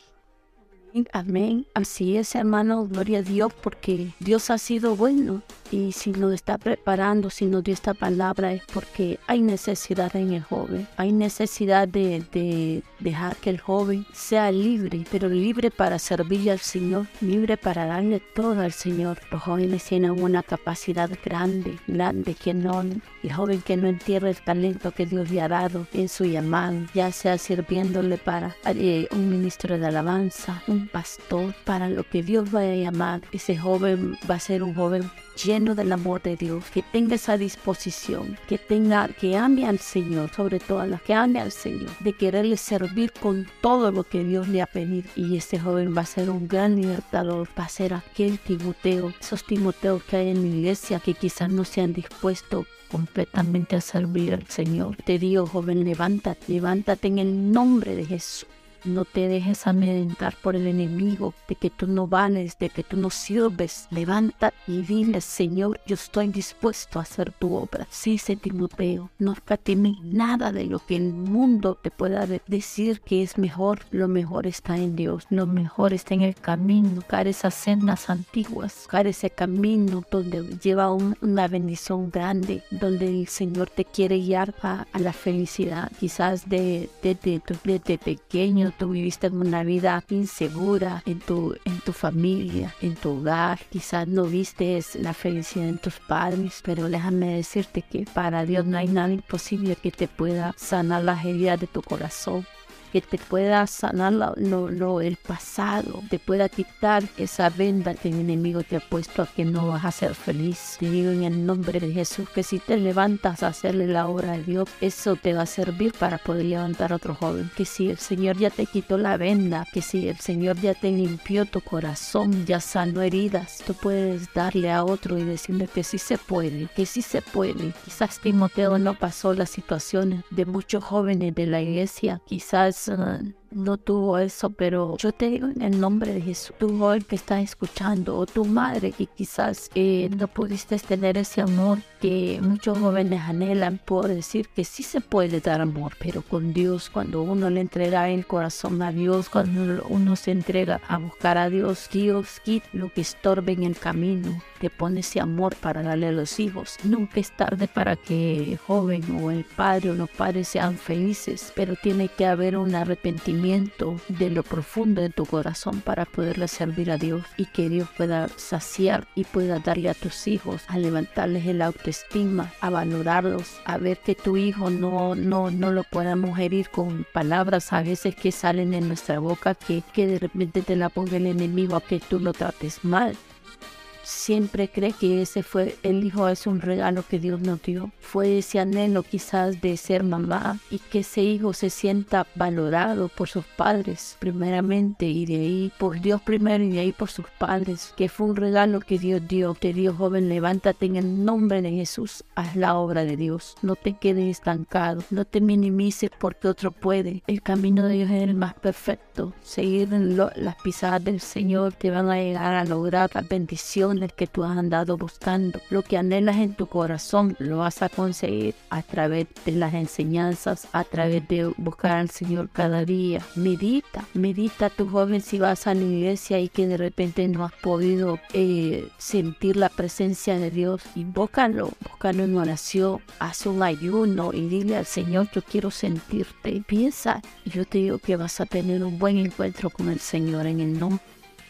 Amén. Así es, hermano. Gloria a Dios porque Dios ha sido bueno. Y si nos está preparando, si nos dio esta palabra, es porque hay necesidad en el joven. Hay necesidad de, dejar que el joven sea libre, pero libre para servirle al Señor, libre para darle todo al Señor. Los jóvenes tienen una capacidad grande, grande, que no, el joven que no entierra el talento que Dios le ha dado en su llamado, ya sea sirviéndole para eh, un ministro de alabanza, un pastor para lo que Dios va a llamar. Ese joven va a ser un joven lleno del amor de Dios, que tenga esa disposición, que tenga, que ame al Señor, sobre todo la que ame al Señor, de quererle servir con todo lo que Dios le ha pedido. Y ese joven va a ser un gran libertador, va a ser aquel Timoteo, esos Timoteos que hay en la iglesia que quizás no se han dispuesto completamente a servir al Señor. Te digo, joven, levántate, levántate en el nombre de Jesús. No te dejes amedrentar por el enemigo de que tú no vales, de que tú no sirves. Levanta y dile, Señor, yo estoy dispuesto a hacer tu obra. Sí, se Timoteo, no escatimes nada de lo que el mundo te pueda decir que es mejor. Lo mejor está en Dios, lo mejor está en el camino. Buscar esas sendas antiguas, buscar ese camino donde lleva una bendición grande, donde el Señor te quiere guiar a, la felicidad. Quizás de, de, de pequeño tú viviste una vida insegura en tu, en tu familia, en tu hogar, quizás no viste la felicidad en tus padres, pero déjame decirte que para Dios no hay nada imposible que te pueda sanar las heridas de tu corazón que te pueda sanar lo, el pasado, te pueda quitar esa venda que el enemigo te ha puesto a que no vas a ser feliz. Te digo en el nombre de Jesús que si te levantas a hacerle la obra de Dios, eso te va a servir para poder levantar a otro joven. Que si el Señor ya te quitó la venda, que si el Señor ya te limpió tu corazón, ya sanó heridas, tú puedes darle a otro y decirle que sí se puede, que sí se puede. Quizás Timoteo no pasó las situaciones de muchos jóvenes de la iglesia, quizás uh, no tuvo eso, pero yo te digo en el nombre de Jesús, tu hoy que estás escuchando, o tu madre que quizás eh, no pudiste tener ese amor que muchos jóvenes anhelan, puedo decir que sí se puede dar amor, pero con Dios, cuando uno le entrega el corazón a Dios, cuando uno se entrega a buscar a Dios, Dios quita lo que estorbe en el camino, te pone ese amor para darle a los hijos. Nunca es tarde para que el joven o el padre o los padres sean felices, pero tiene que haber un arrepentimiento de lo profundo de tu corazón para poderle servir a Dios y que Dios pueda saciar y pueda darle a tus hijos, a levantarles el autoestima, a valorarlos, a ver que tu hijo no, no, no lo podamos herir con palabras a veces que salen en nuestra boca que, que de repente te la ponga el enemigo a que tú lo trates mal siempre cree que ese fue el hijo, es un regalo que Dios nos dio. Fue ese anhelo quizás de ser mamá y que ese hijo se sienta valorado por sus padres primeramente y de ahí por Dios primero y de ahí por sus padres, que fue un regalo que Dios dio. Te dio joven, levántate en el nombre de Jesús, haz la obra de Dios. No te quedes estancado, no te minimices porque otro puede. El camino de Dios es el más perfecto. Seguir las pisadas del Señor te van a llegar a lograr la bendición que tú has andado buscando. Lo que anhelas en tu corazón lo vas a conseguir a través de las enseñanzas, a través de buscar al Señor cada día. Medita, medita tu joven si vas a la iglesia y que de repente no has podido eh, sentir la presencia de Dios. Invócalo, búscalo en oración, haz un ayuno y dile al Señor, yo quiero sentirte. Piensa, yo te digo que vas a tener un buen encuentro con el Señor en el nombre.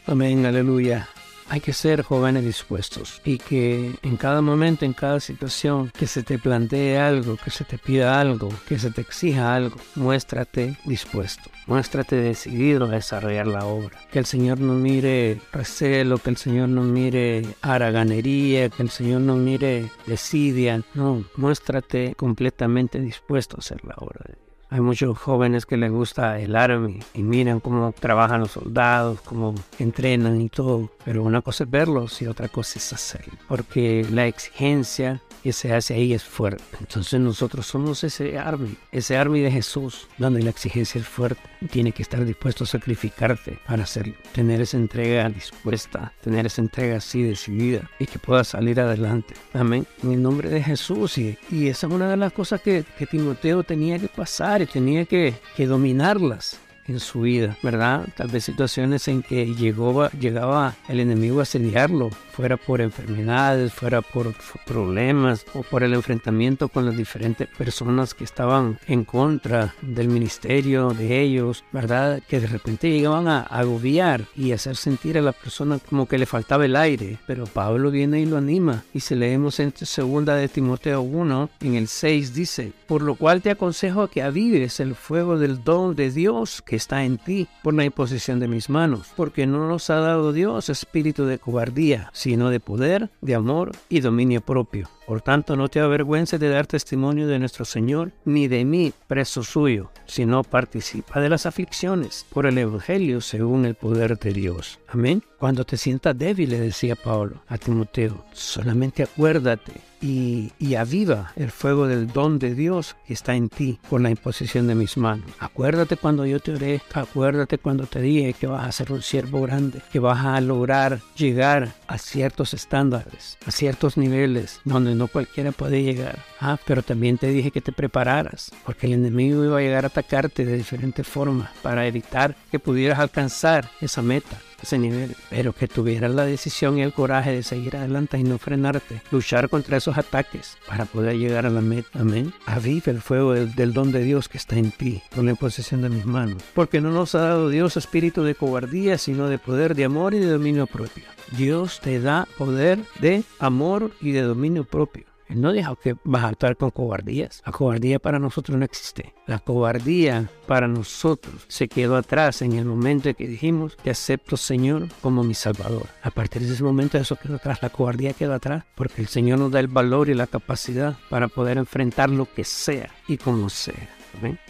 Amén, aleluya. Hay que ser jóvenes dispuestos y que en cada momento, en cada situación, que se te plantee algo, que se te pida algo, que se te exija algo, muéstrate dispuesto, muéstrate decidido a desarrollar la obra. Que el Señor no mire recelo, que el Señor no mire haraganería, que el Señor no mire desidia, no, muéstrate completamente dispuesto a hacer la obra de Dios. Hay muchos jóvenes que les gusta el army y miran cómo trabajan los soldados, cómo entrenan y todo. Pero una cosa es verlos y otra cosa es hacerlo. Porque la exigencia que se hace ahí es fuerte. Entonces nosotros somos ese army, ese army de Jesús, donde la exigencia es fuerte. Tiene que estar dispuesto a sacrificarte para hacerlo. Tener esa entrega dispuesta, tener esa entrega así decidida y que pueda salir adelante. Amén. En el nombre de Jesús. Y, esa es una de las cosas que Timoteo tenía que pasar tenía que, que dominarlas en su vida, ¿verdad? Tal vez situaciones en que llegó, llegaba el enemigo a asediarlo, fuera por enfermedades, fuera por problemas o por el enfrentamiento con las diferentes personas que estaban en contra del ministerio de ellos, ¿verdad? Que de repente llegaban a agobiar y hacer sentir a la persona como que le faltaba el aire. Pero Pablo viene y lo anima. Y si leemos en segunda de Timoteo 1, en el 6 dice, por lo cual te aconsejo que avives el fuego del don de Dios que está en ti por la imposición de mis manos, porque no nos ha dado Dios espíritu de cobardía, sino de poder, de amor y dominio propio. Por tanto, no te avergüences de dar testimonio de nuestro Señor, ni de mí, preso suyo, sino participa de las aflicciones por el Evangelio según el poder de Dios. Amén. Cuando te sientas débil, le decía Pablo a Timoteo, solamente acuérdate y, aviva el fuego del don de Dios que está en ti por la imposición de mis manos. Acuérdate cuando yo te oré, acuérdate cuando te dije que vas a ser un siervo grande, que vas a lograr llegar a ciertos estándares, a ciertos niveles donde no cualquiera puede llegar. Ah, pero también te dije que te prepararas, porque el enemigo iba a llegar a atacarte de diferentes formas para evitar que pudieras alcanzar esa meta ese nivel, pero que tuvieras la decisión y el coraje de seguir adelante y no frenarte, luchar contra esos ataques para poder llegar a la meta. Amén. Aviva el fuego del, del, don de Dios que está en ti, con la posesión de mis manos, porque no nos ha dado Dios espíritu de cobardía, sino de poder, de amor y de dominio propio. Dios te da poder de amor y de dominio propio. Él no dijo que vas a actuar con cobardías. La cobardía para nosotros no existe. La cobardía para nosotros se quedó atrás en el momento en que dijimos que acepto Señor como mi Salvador. A partir de ese momento eso quedó atrás. La cobardía quedó atrás porque el Señor nos da el valor y la capacidad para poder enfrentar lo que sea y como sea.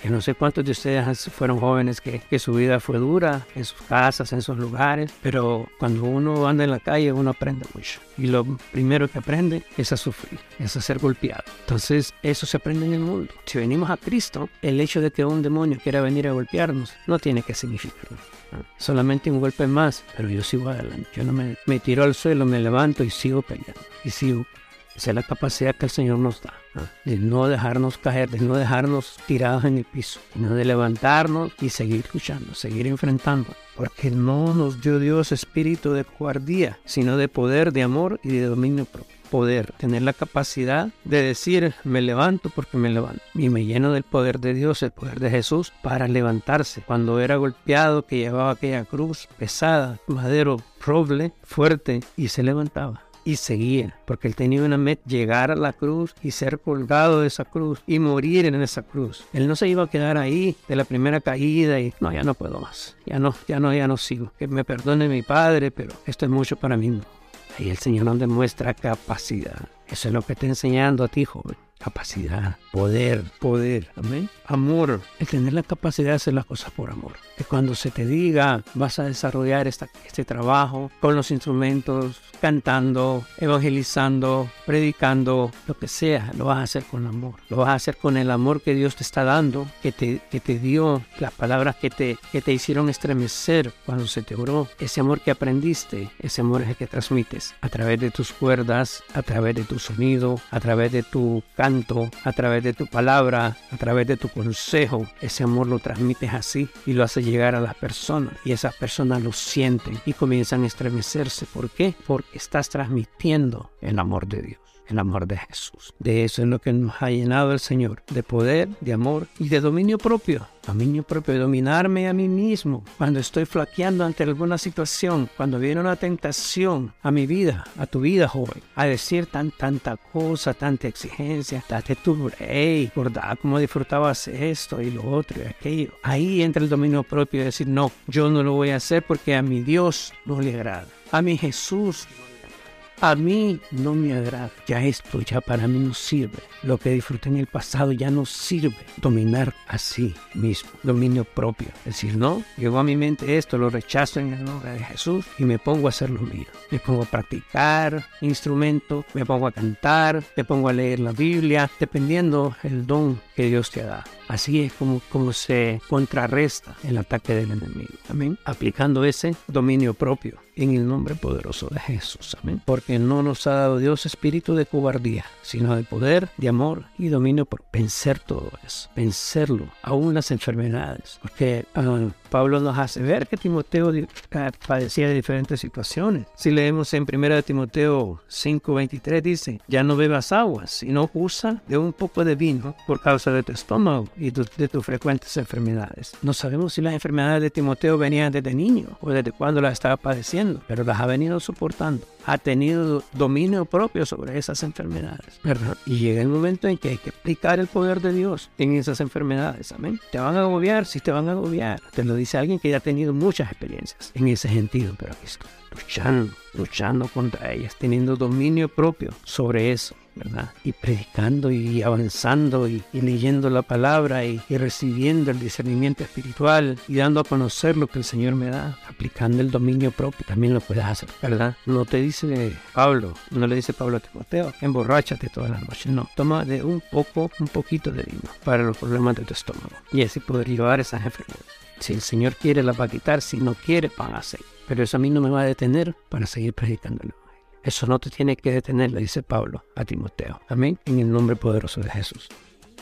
Yo no sé cuántos de ustedes fueron jóvenes que, que, su vida fue dura en sus casas, en sus lugares, pero cuando uno anda en la calle uno aprende mucho. Y lo primero que aprende es a sufrir, es a ser golpeado. Entonces eso se aprende en el mundo. Si venimos a Cristo, el hecho de que un demonio quiera venir a golpearnos no tiene que significar solamente un golpe más, pero yo sigo adelante. Yo no me, me tiro al suelo, me levanto y sigo peleando. Y sigo esa es la capacidad que el Señor nos da, de no dejarnos caer, de no dejarnos tirados en el piso, sino de levantarnos y seguir luchando, seguir enfrentando. Porque no nos dio Dios espíritu de guardía, sino de poder, de amor y de dominio propio. Poder, tener la capacidad de decir, me levanto porque me levanto. Y me lleno del poder de Dios, el poder de Jesús, para levantarse. Cuando era golpeado, que llevaba aquella cruz pesada, madero, roble, fuerte, y se levantaba y seguía, porque él tenía una meta, llegar a la cruz y ser colgado de esa cruz y morir en esa cruz. Él no se iba a quedar ahí de la primera caída y no, ya no puedo más, ya no, ya no, ya no sigo. Que me perdone mi padre, pero esto es mucho para mí. Ahí el Señor nos demuestra capacidad. Eso es lo que está enseñando a ti, joven capacidad, poder, poder, amén. Amor, el tener la capacidad de hacer las cosas por amor. Que cuando se te diga, vas a desarrollar este trabajo con los instrumentos, cantando, evangelizando, predicando, lo que sea, lo vas a hacer con amor. Lo vas a hacer con el amor que Dios te está dando, que te, que te dio, las palabras que te, que te hicieron estremecer cuando se te oró. Ese amor que aprendiste, ese amor es el que transmites a través de tus cuerdas, a través de tu sonido, a través de tu a través de tu palabra, a través de tu consejo. Ese amor lo transmites así y lo haces llegar a las personas y esas personas lo sienten y comienzan a estremecerse. ¿Por qué? Porque estás transmitiendo el amor de Dios el amor de Jesús. De eso es lo que nos ha llenado el Señor, de poder, de amor y de dominio propio. Dominio propio, dominarme a mí mismo cuando estoy flaqueando ante alguna situación, cuando viene una tentación a mi vida, a tu vida, joven, a decir tan, tanta cosa, tanta exigencia, date tu break, ¿verdad? ¿Cómo disfrutabas esto y lo otro y aquello? Ahí entra el dominio propio de decir, no, yo no lo voy a hacer porque a mi Dios no le agrada, a mi Jesús a mí no me agrada. Ya esto ya para mí no sirve. Lo que disfruté en el pasado ya no sirve. Dominar así mismo. Dominio propio. Es decir, no, llegó a mi mente esto, lo rechazo en el nombre de Jesús y me pongo a hacer lo mío. Me pongo a practicar instrumento, me pongo a cantar, me pongo a leer la Biblia, dependiendo el don que Dios te dado. Así es como, se contrarresta el ataque del enemigo. Amén. Aplicando ese dominio propio en el nombre poderoso de Jesús. Amén. Porque no nos ha dado Dios espíritu de cobardía, sino de poder, de amor y dominio por vencer todo eso. Vencerlo, aún las enfermedades. Porque uh, Pablo nos hace ver que Timoteo padecía de diferentes situaciones. Si leemos en 1 Timoteo 5:23 dice, ya no bebas agua, sino usa de un poco de vino por causa de tu estómago y de tus frecuentes enfermedades. No sabemos si las enfermedades de Timoteo venían desde niño o desde cuando las estaba padeciendo, pero las ha venido soportando. Ha tenido dominio propio sobre esas enfermedades, ¿verdad? Y llega el momento en que hay que explicar el poder de Dios en esas enfermedades, amén. Te van a agobiar, si te van a agobiar. Te lo dice alguien que ya ha tenido muchas experiencias en ese sentido, pero aquí estoy luchando, luchando contra ellas, teniendo dominio propio sobre eso. ¿verdad? Y predicando y avanzando y, leyendo la palabra y, recibiendo el discernimiento espiritual y dando a conocer lo que el Señor me da, aplicando el dominio propio, también lo puedes hacer, ¿verdad? No te dice Pablo, no le dice Pablo a Timoteo, emborráchate todas las noches, no, toma de un poco, un poquito de vino para los problemas de tu estómago y así poder llevar esas enfermedades. Si el Señor quiere, la va a quitar, si no quiere, pan aceite. Pero eso a mí no me va a detener para seguir predicándolo. Eso no te tiene que detener, le dice Pablo a Timoteo. Amén. En el nombre poderoso de Jesús.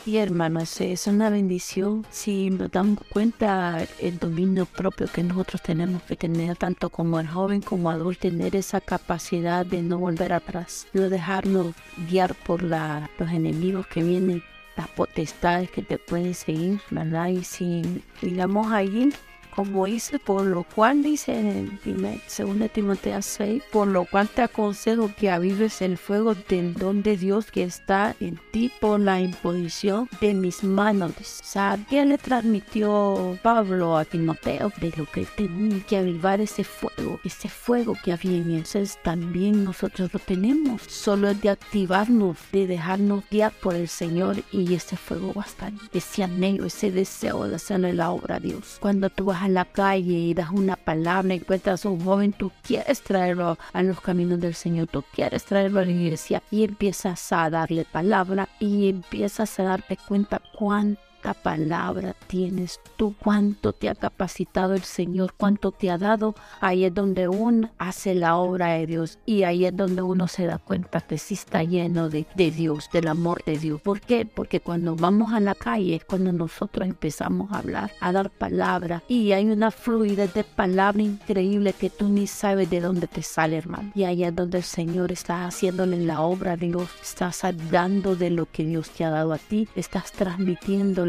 Y hermanos, es una bendición si nos damos cuenta el dominio propio que nosotros tenemos que tener, tanto como el joven como adulto, tener esa capacidad de no volver atrás, no dejarnos guiar por los enemigos que vienen, las potestades que te pueden seguir, ¿verdad? Y si digamos ahí como dice, por lo cual dice en el 2 Timoteo 6, por lo cual te aconsejo que avives el fuego del don de Dios que está en ti por la imposición de mis manos. ¿Sabe qué le transmitió Pablo a Timoteo? De lo que tenía que avivar ese fuego, ese fuego que había en él. también nosotros lo tenemos. Solo es de activarnos, de dejarnos guiar por el Señor y ese fuego va a estar. Ese anhelo, ese deseo de hacerle la obra a Dios. Cuando tú vas a la calle y das una palabra, encuentras a un joven, tú quieres traerlo a los caminos del Señor, tú quieres traerlo a la iglesia y empiezas a darle palabra y empiezas a darte cuenta cuánto palabra tienes tú, cuánto te ha capacitado el Señor, cuánto te ha dado. Ahí es donde uno hace la obra de Dios y ahí es donde uno se da cuenta que sí está lleno de, de Dios, del amor de Dios. ¿Por qué? Porque cuando vamos a la calle es cuando nosotros empezamos a hablar, a dar palabra y hay una fluidez de palabra increíble que tú ni sabes de dónde te sale, hermano. Y ahí es donde el Señor está haciéndole la obra a Dios, estás dando de lo que Dios te ha dado a ti, estás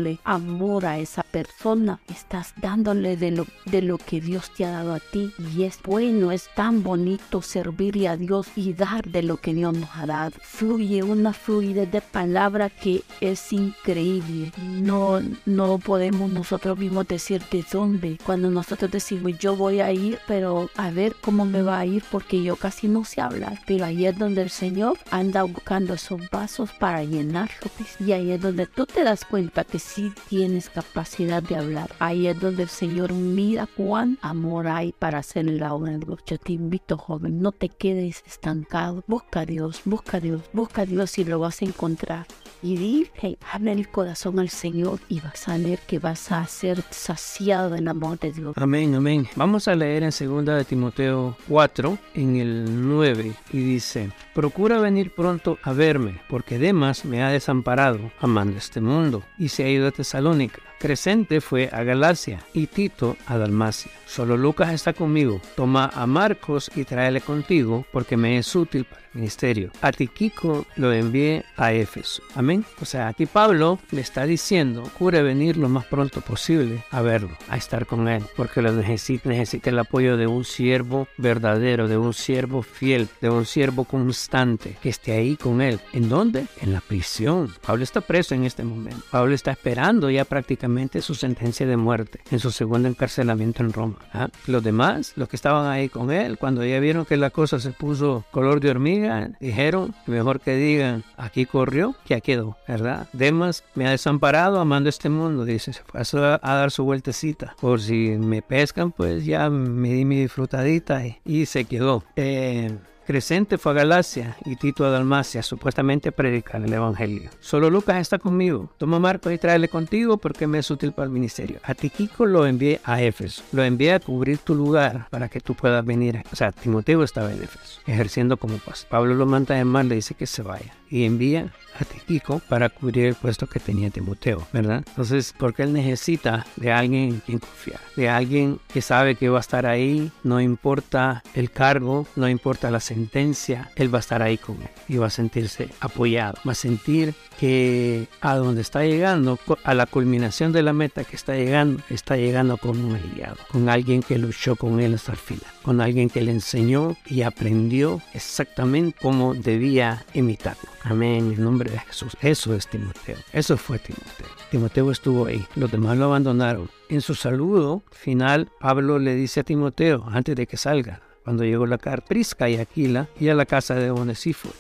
transmitiéndole amor a esa persona, estás dándole de lo, de lo que Dios te ha dado a ti. Y es bueno, es tan bonito servirle a Dios y dar de lo que Dios nos ha dado. Fluye una fluidez de palabra que es increíble. No, no podemos nosotros mismos decir de dónde. Cuando nosotros decimos yo voy a ir, pero a ver cómo me va a ir porque yo casi no sé hablar. Pero ahí es donde el Señor anda buscando esos vasos para llenarlos. Y ahí es donde tú te das cuenta que si tienes capacidad de hablar. Ahí es donde el Señor mira cuán amor hay para hacer la obra de Dios. Yo te invito, joven, no te quedes estancado. Busca a Dios, busca a Dios, busca a Dios y lo vas a encontrar. Y dije, abre el corazón al Señor y vas a ver que vas a ser saciado en amor de Dios. Amén, amén. Vamos a leer en 2 de Timoteo 4, en el 9, y dice, procura venir pronto a verme, porque Demas me ha desamparado, amando este mundo, y se ha ido Tesalónica. Crescente fue a Galacia y Tito a Dalmacia. Solo Lucas está conmigo. Toma a Marcos y tráele contigo porque me es útil para ministerio. A Tiquico lo envié a Éfeso. Amén. O sea, aquí Pablo le está diciendo, cure venir lo más pronto posible a verlo, a estar con él, porque lo necesita, necesita el apoyo de un siervo verdadero, de un siervo fiel, de un siervo constante, que esté ahí con él. ¿En dónde? En la prisión. Pablo está preso en este momento. Pablo está esperando ya prácticamente su sentencia de muerte en su segundo encarcelamiento en Roma. ¿ah? Los demás, los que estaban ahí con él, cuando ya vieron que la cosa se puso color de hormiga, dijeron, mejor que digan, aquí corrió que aquí quedó, ¿verdad? Demas me ha desamparado amando este mundo, dice, se fue a, dar su vueltecita. Por si me pescan, pues ya me di mi disfrutadita y, se quedó. Eh, Crescente fue a Galacia y Tito a Dalmacia, supuestamente predicar el Evangelio. Solo Lucas está conmigo. Toma Marcos y tráele contigo porque me es útil para el ministerio. A Tiquico lo envié a Éfeso. Lo envié a cubrir tu lugar para que tú puedas venir. O sea, Timoteo estaba en Éfeso, ejerciendo como pastor. Pablo lo manda a llamar, le dice que se vaya y envía a Tiquico para cubrir el puesto que tenía Timoteo, ¿verdad? Entonces, porque él necesita de alguien en quien confiar, de alguien que sabe que va a estar ahí, no importa el cargo, no importa la sentencia, él va a estar ahí con él y va a sentirse apoyado, va a sentir que a donde está llegando, a la culminación de la meta que está llegando, está llegando con un aliado, con alguien que luchó con él hasta el final, con alguien que le enseñó y aprendió exactamente cómo debía imitarlo. Amén, en nombre de Jesús. Eso es Timoteo. Eso fue Timoteo. Timoteo estuvo ahí. Los demás lo abandonaron. En su saludo final, Pablo le dice a Timoteo, antes de que salga, cuando llegó la carta, Prisca y Aquila y a la casa de Onesíforo.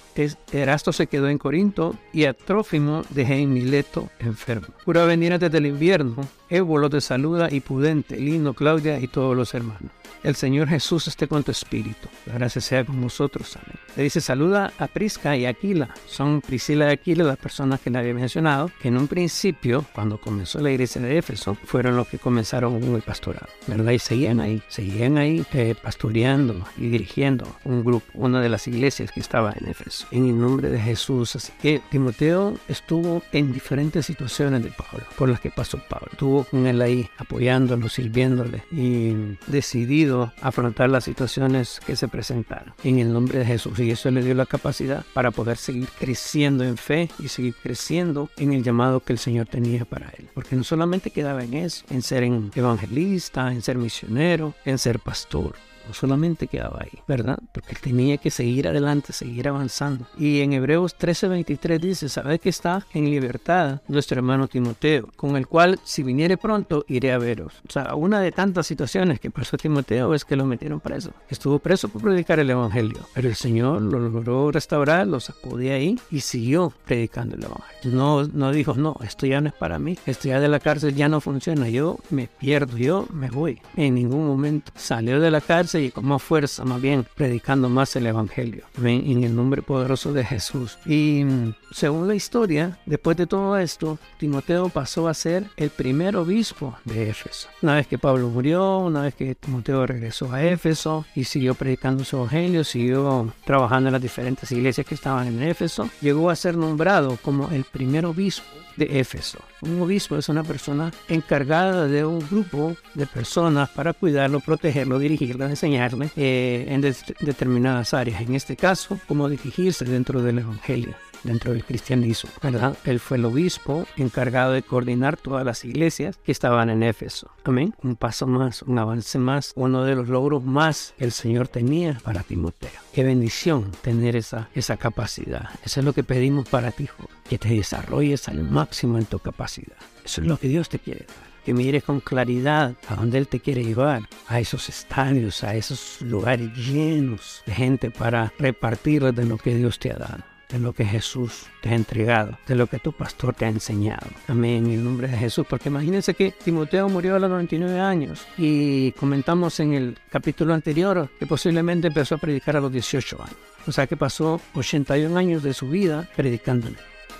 Erasto se quedó en Corinto y a Trófimo dejé en Mileto enfermo. Pura venir antes del invierno, Ébolo te saluda y Pudente, Lino, Claudia y todos los hermanos. El Señor Jesús esté con tu espíritu. La gracia sea con nosotros. Amén. Le dice saluda a Prisca y Aquila. Son Priscila y Aquila las personas que le había mencionado, que en un principio, cuando comenzó la iglesia de Éfeso, fueron los que comenzaron el pastorado, ¿verdad? Y seguían ahí, seguían ahí eh, pastoreando, y dirigiendo un grupo, una de las iglesias que estaba en Éfeso, en el nombre de Jesús. Así que Timoteo estuvo en diferentes situaciones de Pablo, por las que pasó Pablo. Estuvo con él ahí, apoyándolo, sirviéndole y decidido a afrontar las situaciones que se presentaron en el nombre de Jesús. Y eso le dio la capacidad para poder seguir creciendo en fe y seguir creciendo en el llamado que el Señor tenía para él. Porque no solamente quedaba en eso, en ser evangelista, en ser misionero, en ser pastor no solamente quedaba ahí, ¿verdad? Porque él tenía que seguir adelante, seguir avanzando. Y en Hebreos 13:23 dice, ¿sabes que está en libertad nuestro hermano Timoteo, con el cual si viniere pronto iré a veros? O sea, una de tantas situaciones que pasó Timoteo es que lo metieron preso. Estuvo preso por predicar el Evangelio, pero el Señor lo logró restaurar, lo sacó de ahí y siguió predicando el Evangelio. No, no dijo, no, esto ya no es para mí, esto ya de la cárcel ya no funciona, yo me pierdo, yo me voy. En ningún momento salió de la cárcel y con más fuerza, más bien predicando más el Evangelio. En el nombre poderoso de Jesús. Y mm, según la historia, después de todo esto, Timoteo pasó a ser el primer obispo de Éfeso. Una vez que Pablo murió, una vez que Timoteo regresó a Éfeso y siguió predicando su Evangelio, siguió trabajando en las diferentes iglesias que estaban en Éfeso, llegó a ser nombrado como el primer obispo de Éfeso. Un obispo es una persona encargada de un grupo de personas para cuidarlo, protegerlo, dirigirlo, enseñarle eh, en determinadas áreas. En este caso, cómo dirigirse dentro del Evangelio dentro del cristianismo, ¿verdad? Él fue el obispo encargado de coordinar todas las iglesias que estaban en Éfeso. Amén. Un paso más, un avance más, uno de los logros más que el Señor tenía para Timoteo. Qué bendición tener esa, esa capacidad. Eso es lo que pedimos para ti, hijo, que te desarrolles al máximo en tu capacidad. Eso es lo que Dios te quiere dar que mires con claridad a dónde Él te quiere llevar, a esos estadios, a esos lugares llenos de gente para repartir de lo que Dios te ha dado de lo que Jesús te ha entregado, de lo que tu pastor te ha enseñado. Amén, en el nombre de Jesús. Porque imagínense que Timoteo murió a los 99 años y comentamos en el capítulo anterior que posiblemente empezó a predicar a los 18 años. O sea que pasó 81 años de su vida predicándole.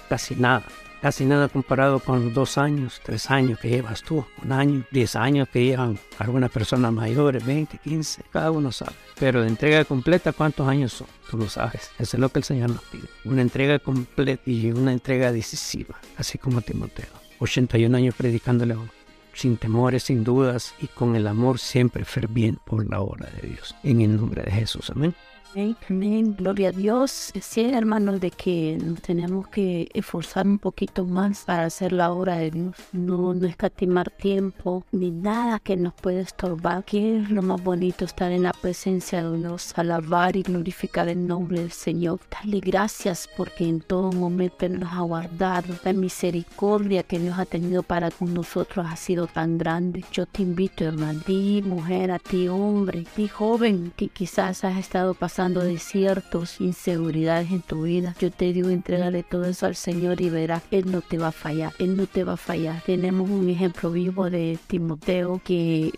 Casi nada casi nada comparado con dos años, tres años que llevas tú, un año, diez años que llevan algunas personas mayores, 20, 15, cada uno sabe. Pero de entrega completa, ¿cuántos años son? Tú lo sabes. Eso es lo que el Señor nos pide. Una entrega completa y una entrega decisiva, así como Timoteo. 81 años predicándole sin temores, sin dudas y con el amor siempre ferviente por la obra de Dios. En el nombre de Jesús. Amén. Amén, gloria a Dios. Sí, hermanos, de que nos tenemos que esforzar un poquito más para hacer la obra de Dios. No, no escatimar tiempo ni nada que nos pueda estorbar. Que es lo más bonito estar en la presencia de Dios, alabar y glorificar el nombre del Señor. Darle gracias porque en todo momento nos ha guardado. La misericordia que Dios ha tenido para con nosotros ha sido tan grande. Yo te invito, hermano, ti, mujer, a ti, hombre, a ti, joven, que quizás has estado pasando desiertos, inseguridades en tu vida, yo te digo, entrégale todo eso al Señor y verás, Él no te va a fallar, Él no te va a fallar. Tenemos un ejemplo vivo de Timoteo que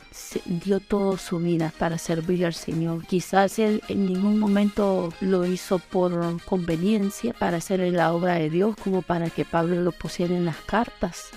dio toda su vida para servir al Señor. Quizás Él en ningún momento lo hizo por conveniencia para hacer la obra de Dios, como para que Pablo lo pusiera en las cartas.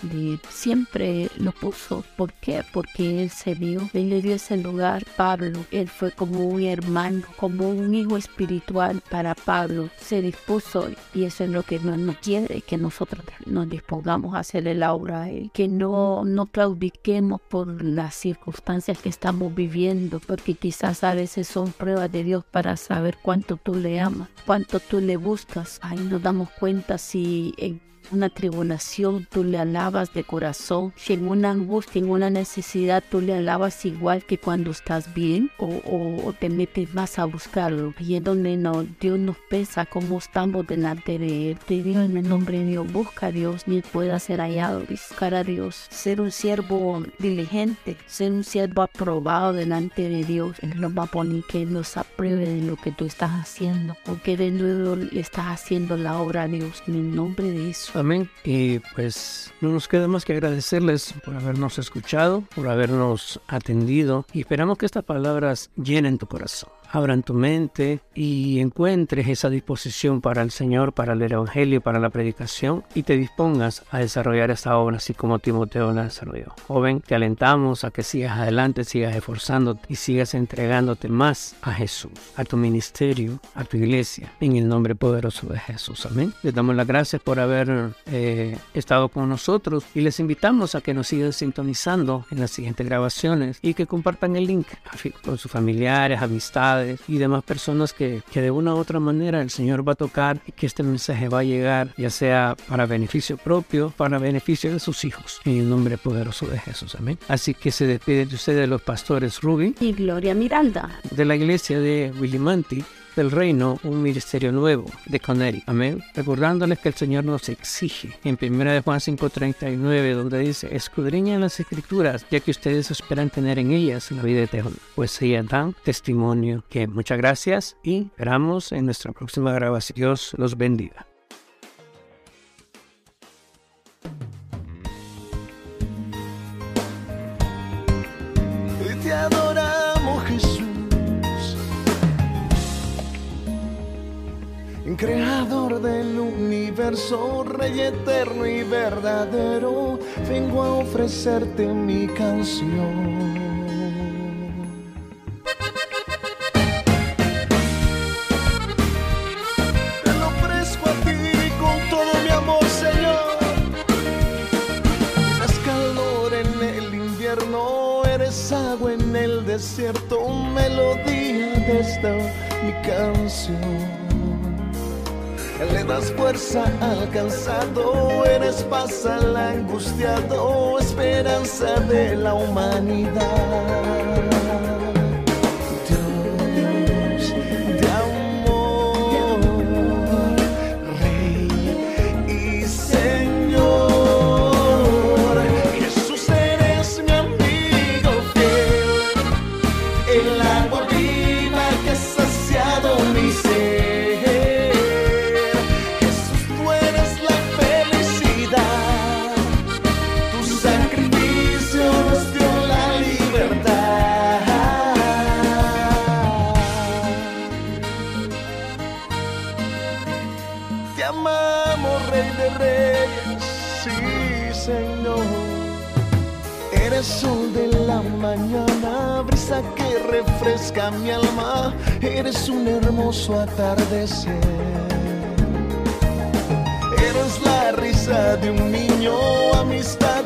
siempre lo puso. ¿Por qué? Porque Él se vio, Él le dio ese lugar. Pablo, Él fue como un hermano, como un espiritual para Pablo se dispuso y eso es lo que no nos quiere, que nosotros nos dispongamos a hacerle la obra a Él, que no, no claudiquemos por las circunstancias que estamos viviendo, porque quizás a veces son pruebas de Dios para saber cuánto tú le amas, cuánto tú le buscas. Ahí nos damos cuenta si en una tribulación, tú le alabas de corazón. Si en una angustia, en una necesidad, tú le alabas igual que cuando estás bien o, te metes más a buscarlo. Y es donde no, Dios nos pesa cómo estamos delante de Él. Te digo en el nombre de Dios, busca a Dios, ni pueda ser hallado. Buscar a Dios, ser un siervo diligente, ser un siervo aprobado delante de Dios. Es lo más bonito que Él nos apruebe de lo que tú estás haciendo. Porque de nuevo le estás haciendo la obra a Dios en el nombre de Amén. Y pues no nos queda más que agradecerles por habernos escuchado, por habernos atendido y esperamos que estas palabras llenen tu corazón. Abran tu mente y encuentres esa disposición para el Señor, para el Evangelio, para la predicación y te dispongas a desarrollar esta obra así como Timoteo la desarrolló. Joven, te alentamos a que sigas adelante, sigas esforzándote y sigas entregándote más a Jesús, a tu ministerio, a tu iglesia, en el nombre poderoso de Jesús. Amén. Les damos las gracias por haber eh, estado con nosotros y les invitamos a que nos sigan sintonizando en las siguientes grabaciones y que compartan el link con sus familiares, amistades y demás personas que, que de una u otra manera el Señor va a tocar y que este mensaje va a llegar, ya sea para beneficio propio, para beneficio de sus hijos, en el nombre poderoso de Jesús. Amén. Así que se despide de ustedes los pastores Ruby y Gloria Miranda de la iglesia de Willimanti del reino un ministerio nuevo de Connecticut. Amén. Recordándoles que el Señor nos exige en 1 de Juan 5:39 donde dice, escudriñen las escrituras ya que ustedes esperan tener en ellas la vida eterna. Pues ellas dan testimonio que muchas gracias y esperamos en nuestra próxima grabación. Dios los bendiga. Creador del universo, Rey eterno y verdadero, vengo a ofrecerte mi canción. Te lo ofrezco a ti con todo mi amor, Señor. Eres calor en el invierno, eres agua en el desierto, melodía de esta mi canción le das fuerza al cansado, eres paz al angustiado, esperanza de la humanidad. Refresca mi alma, eres un hermoso atardecer. Eres la risa de un niño, amistad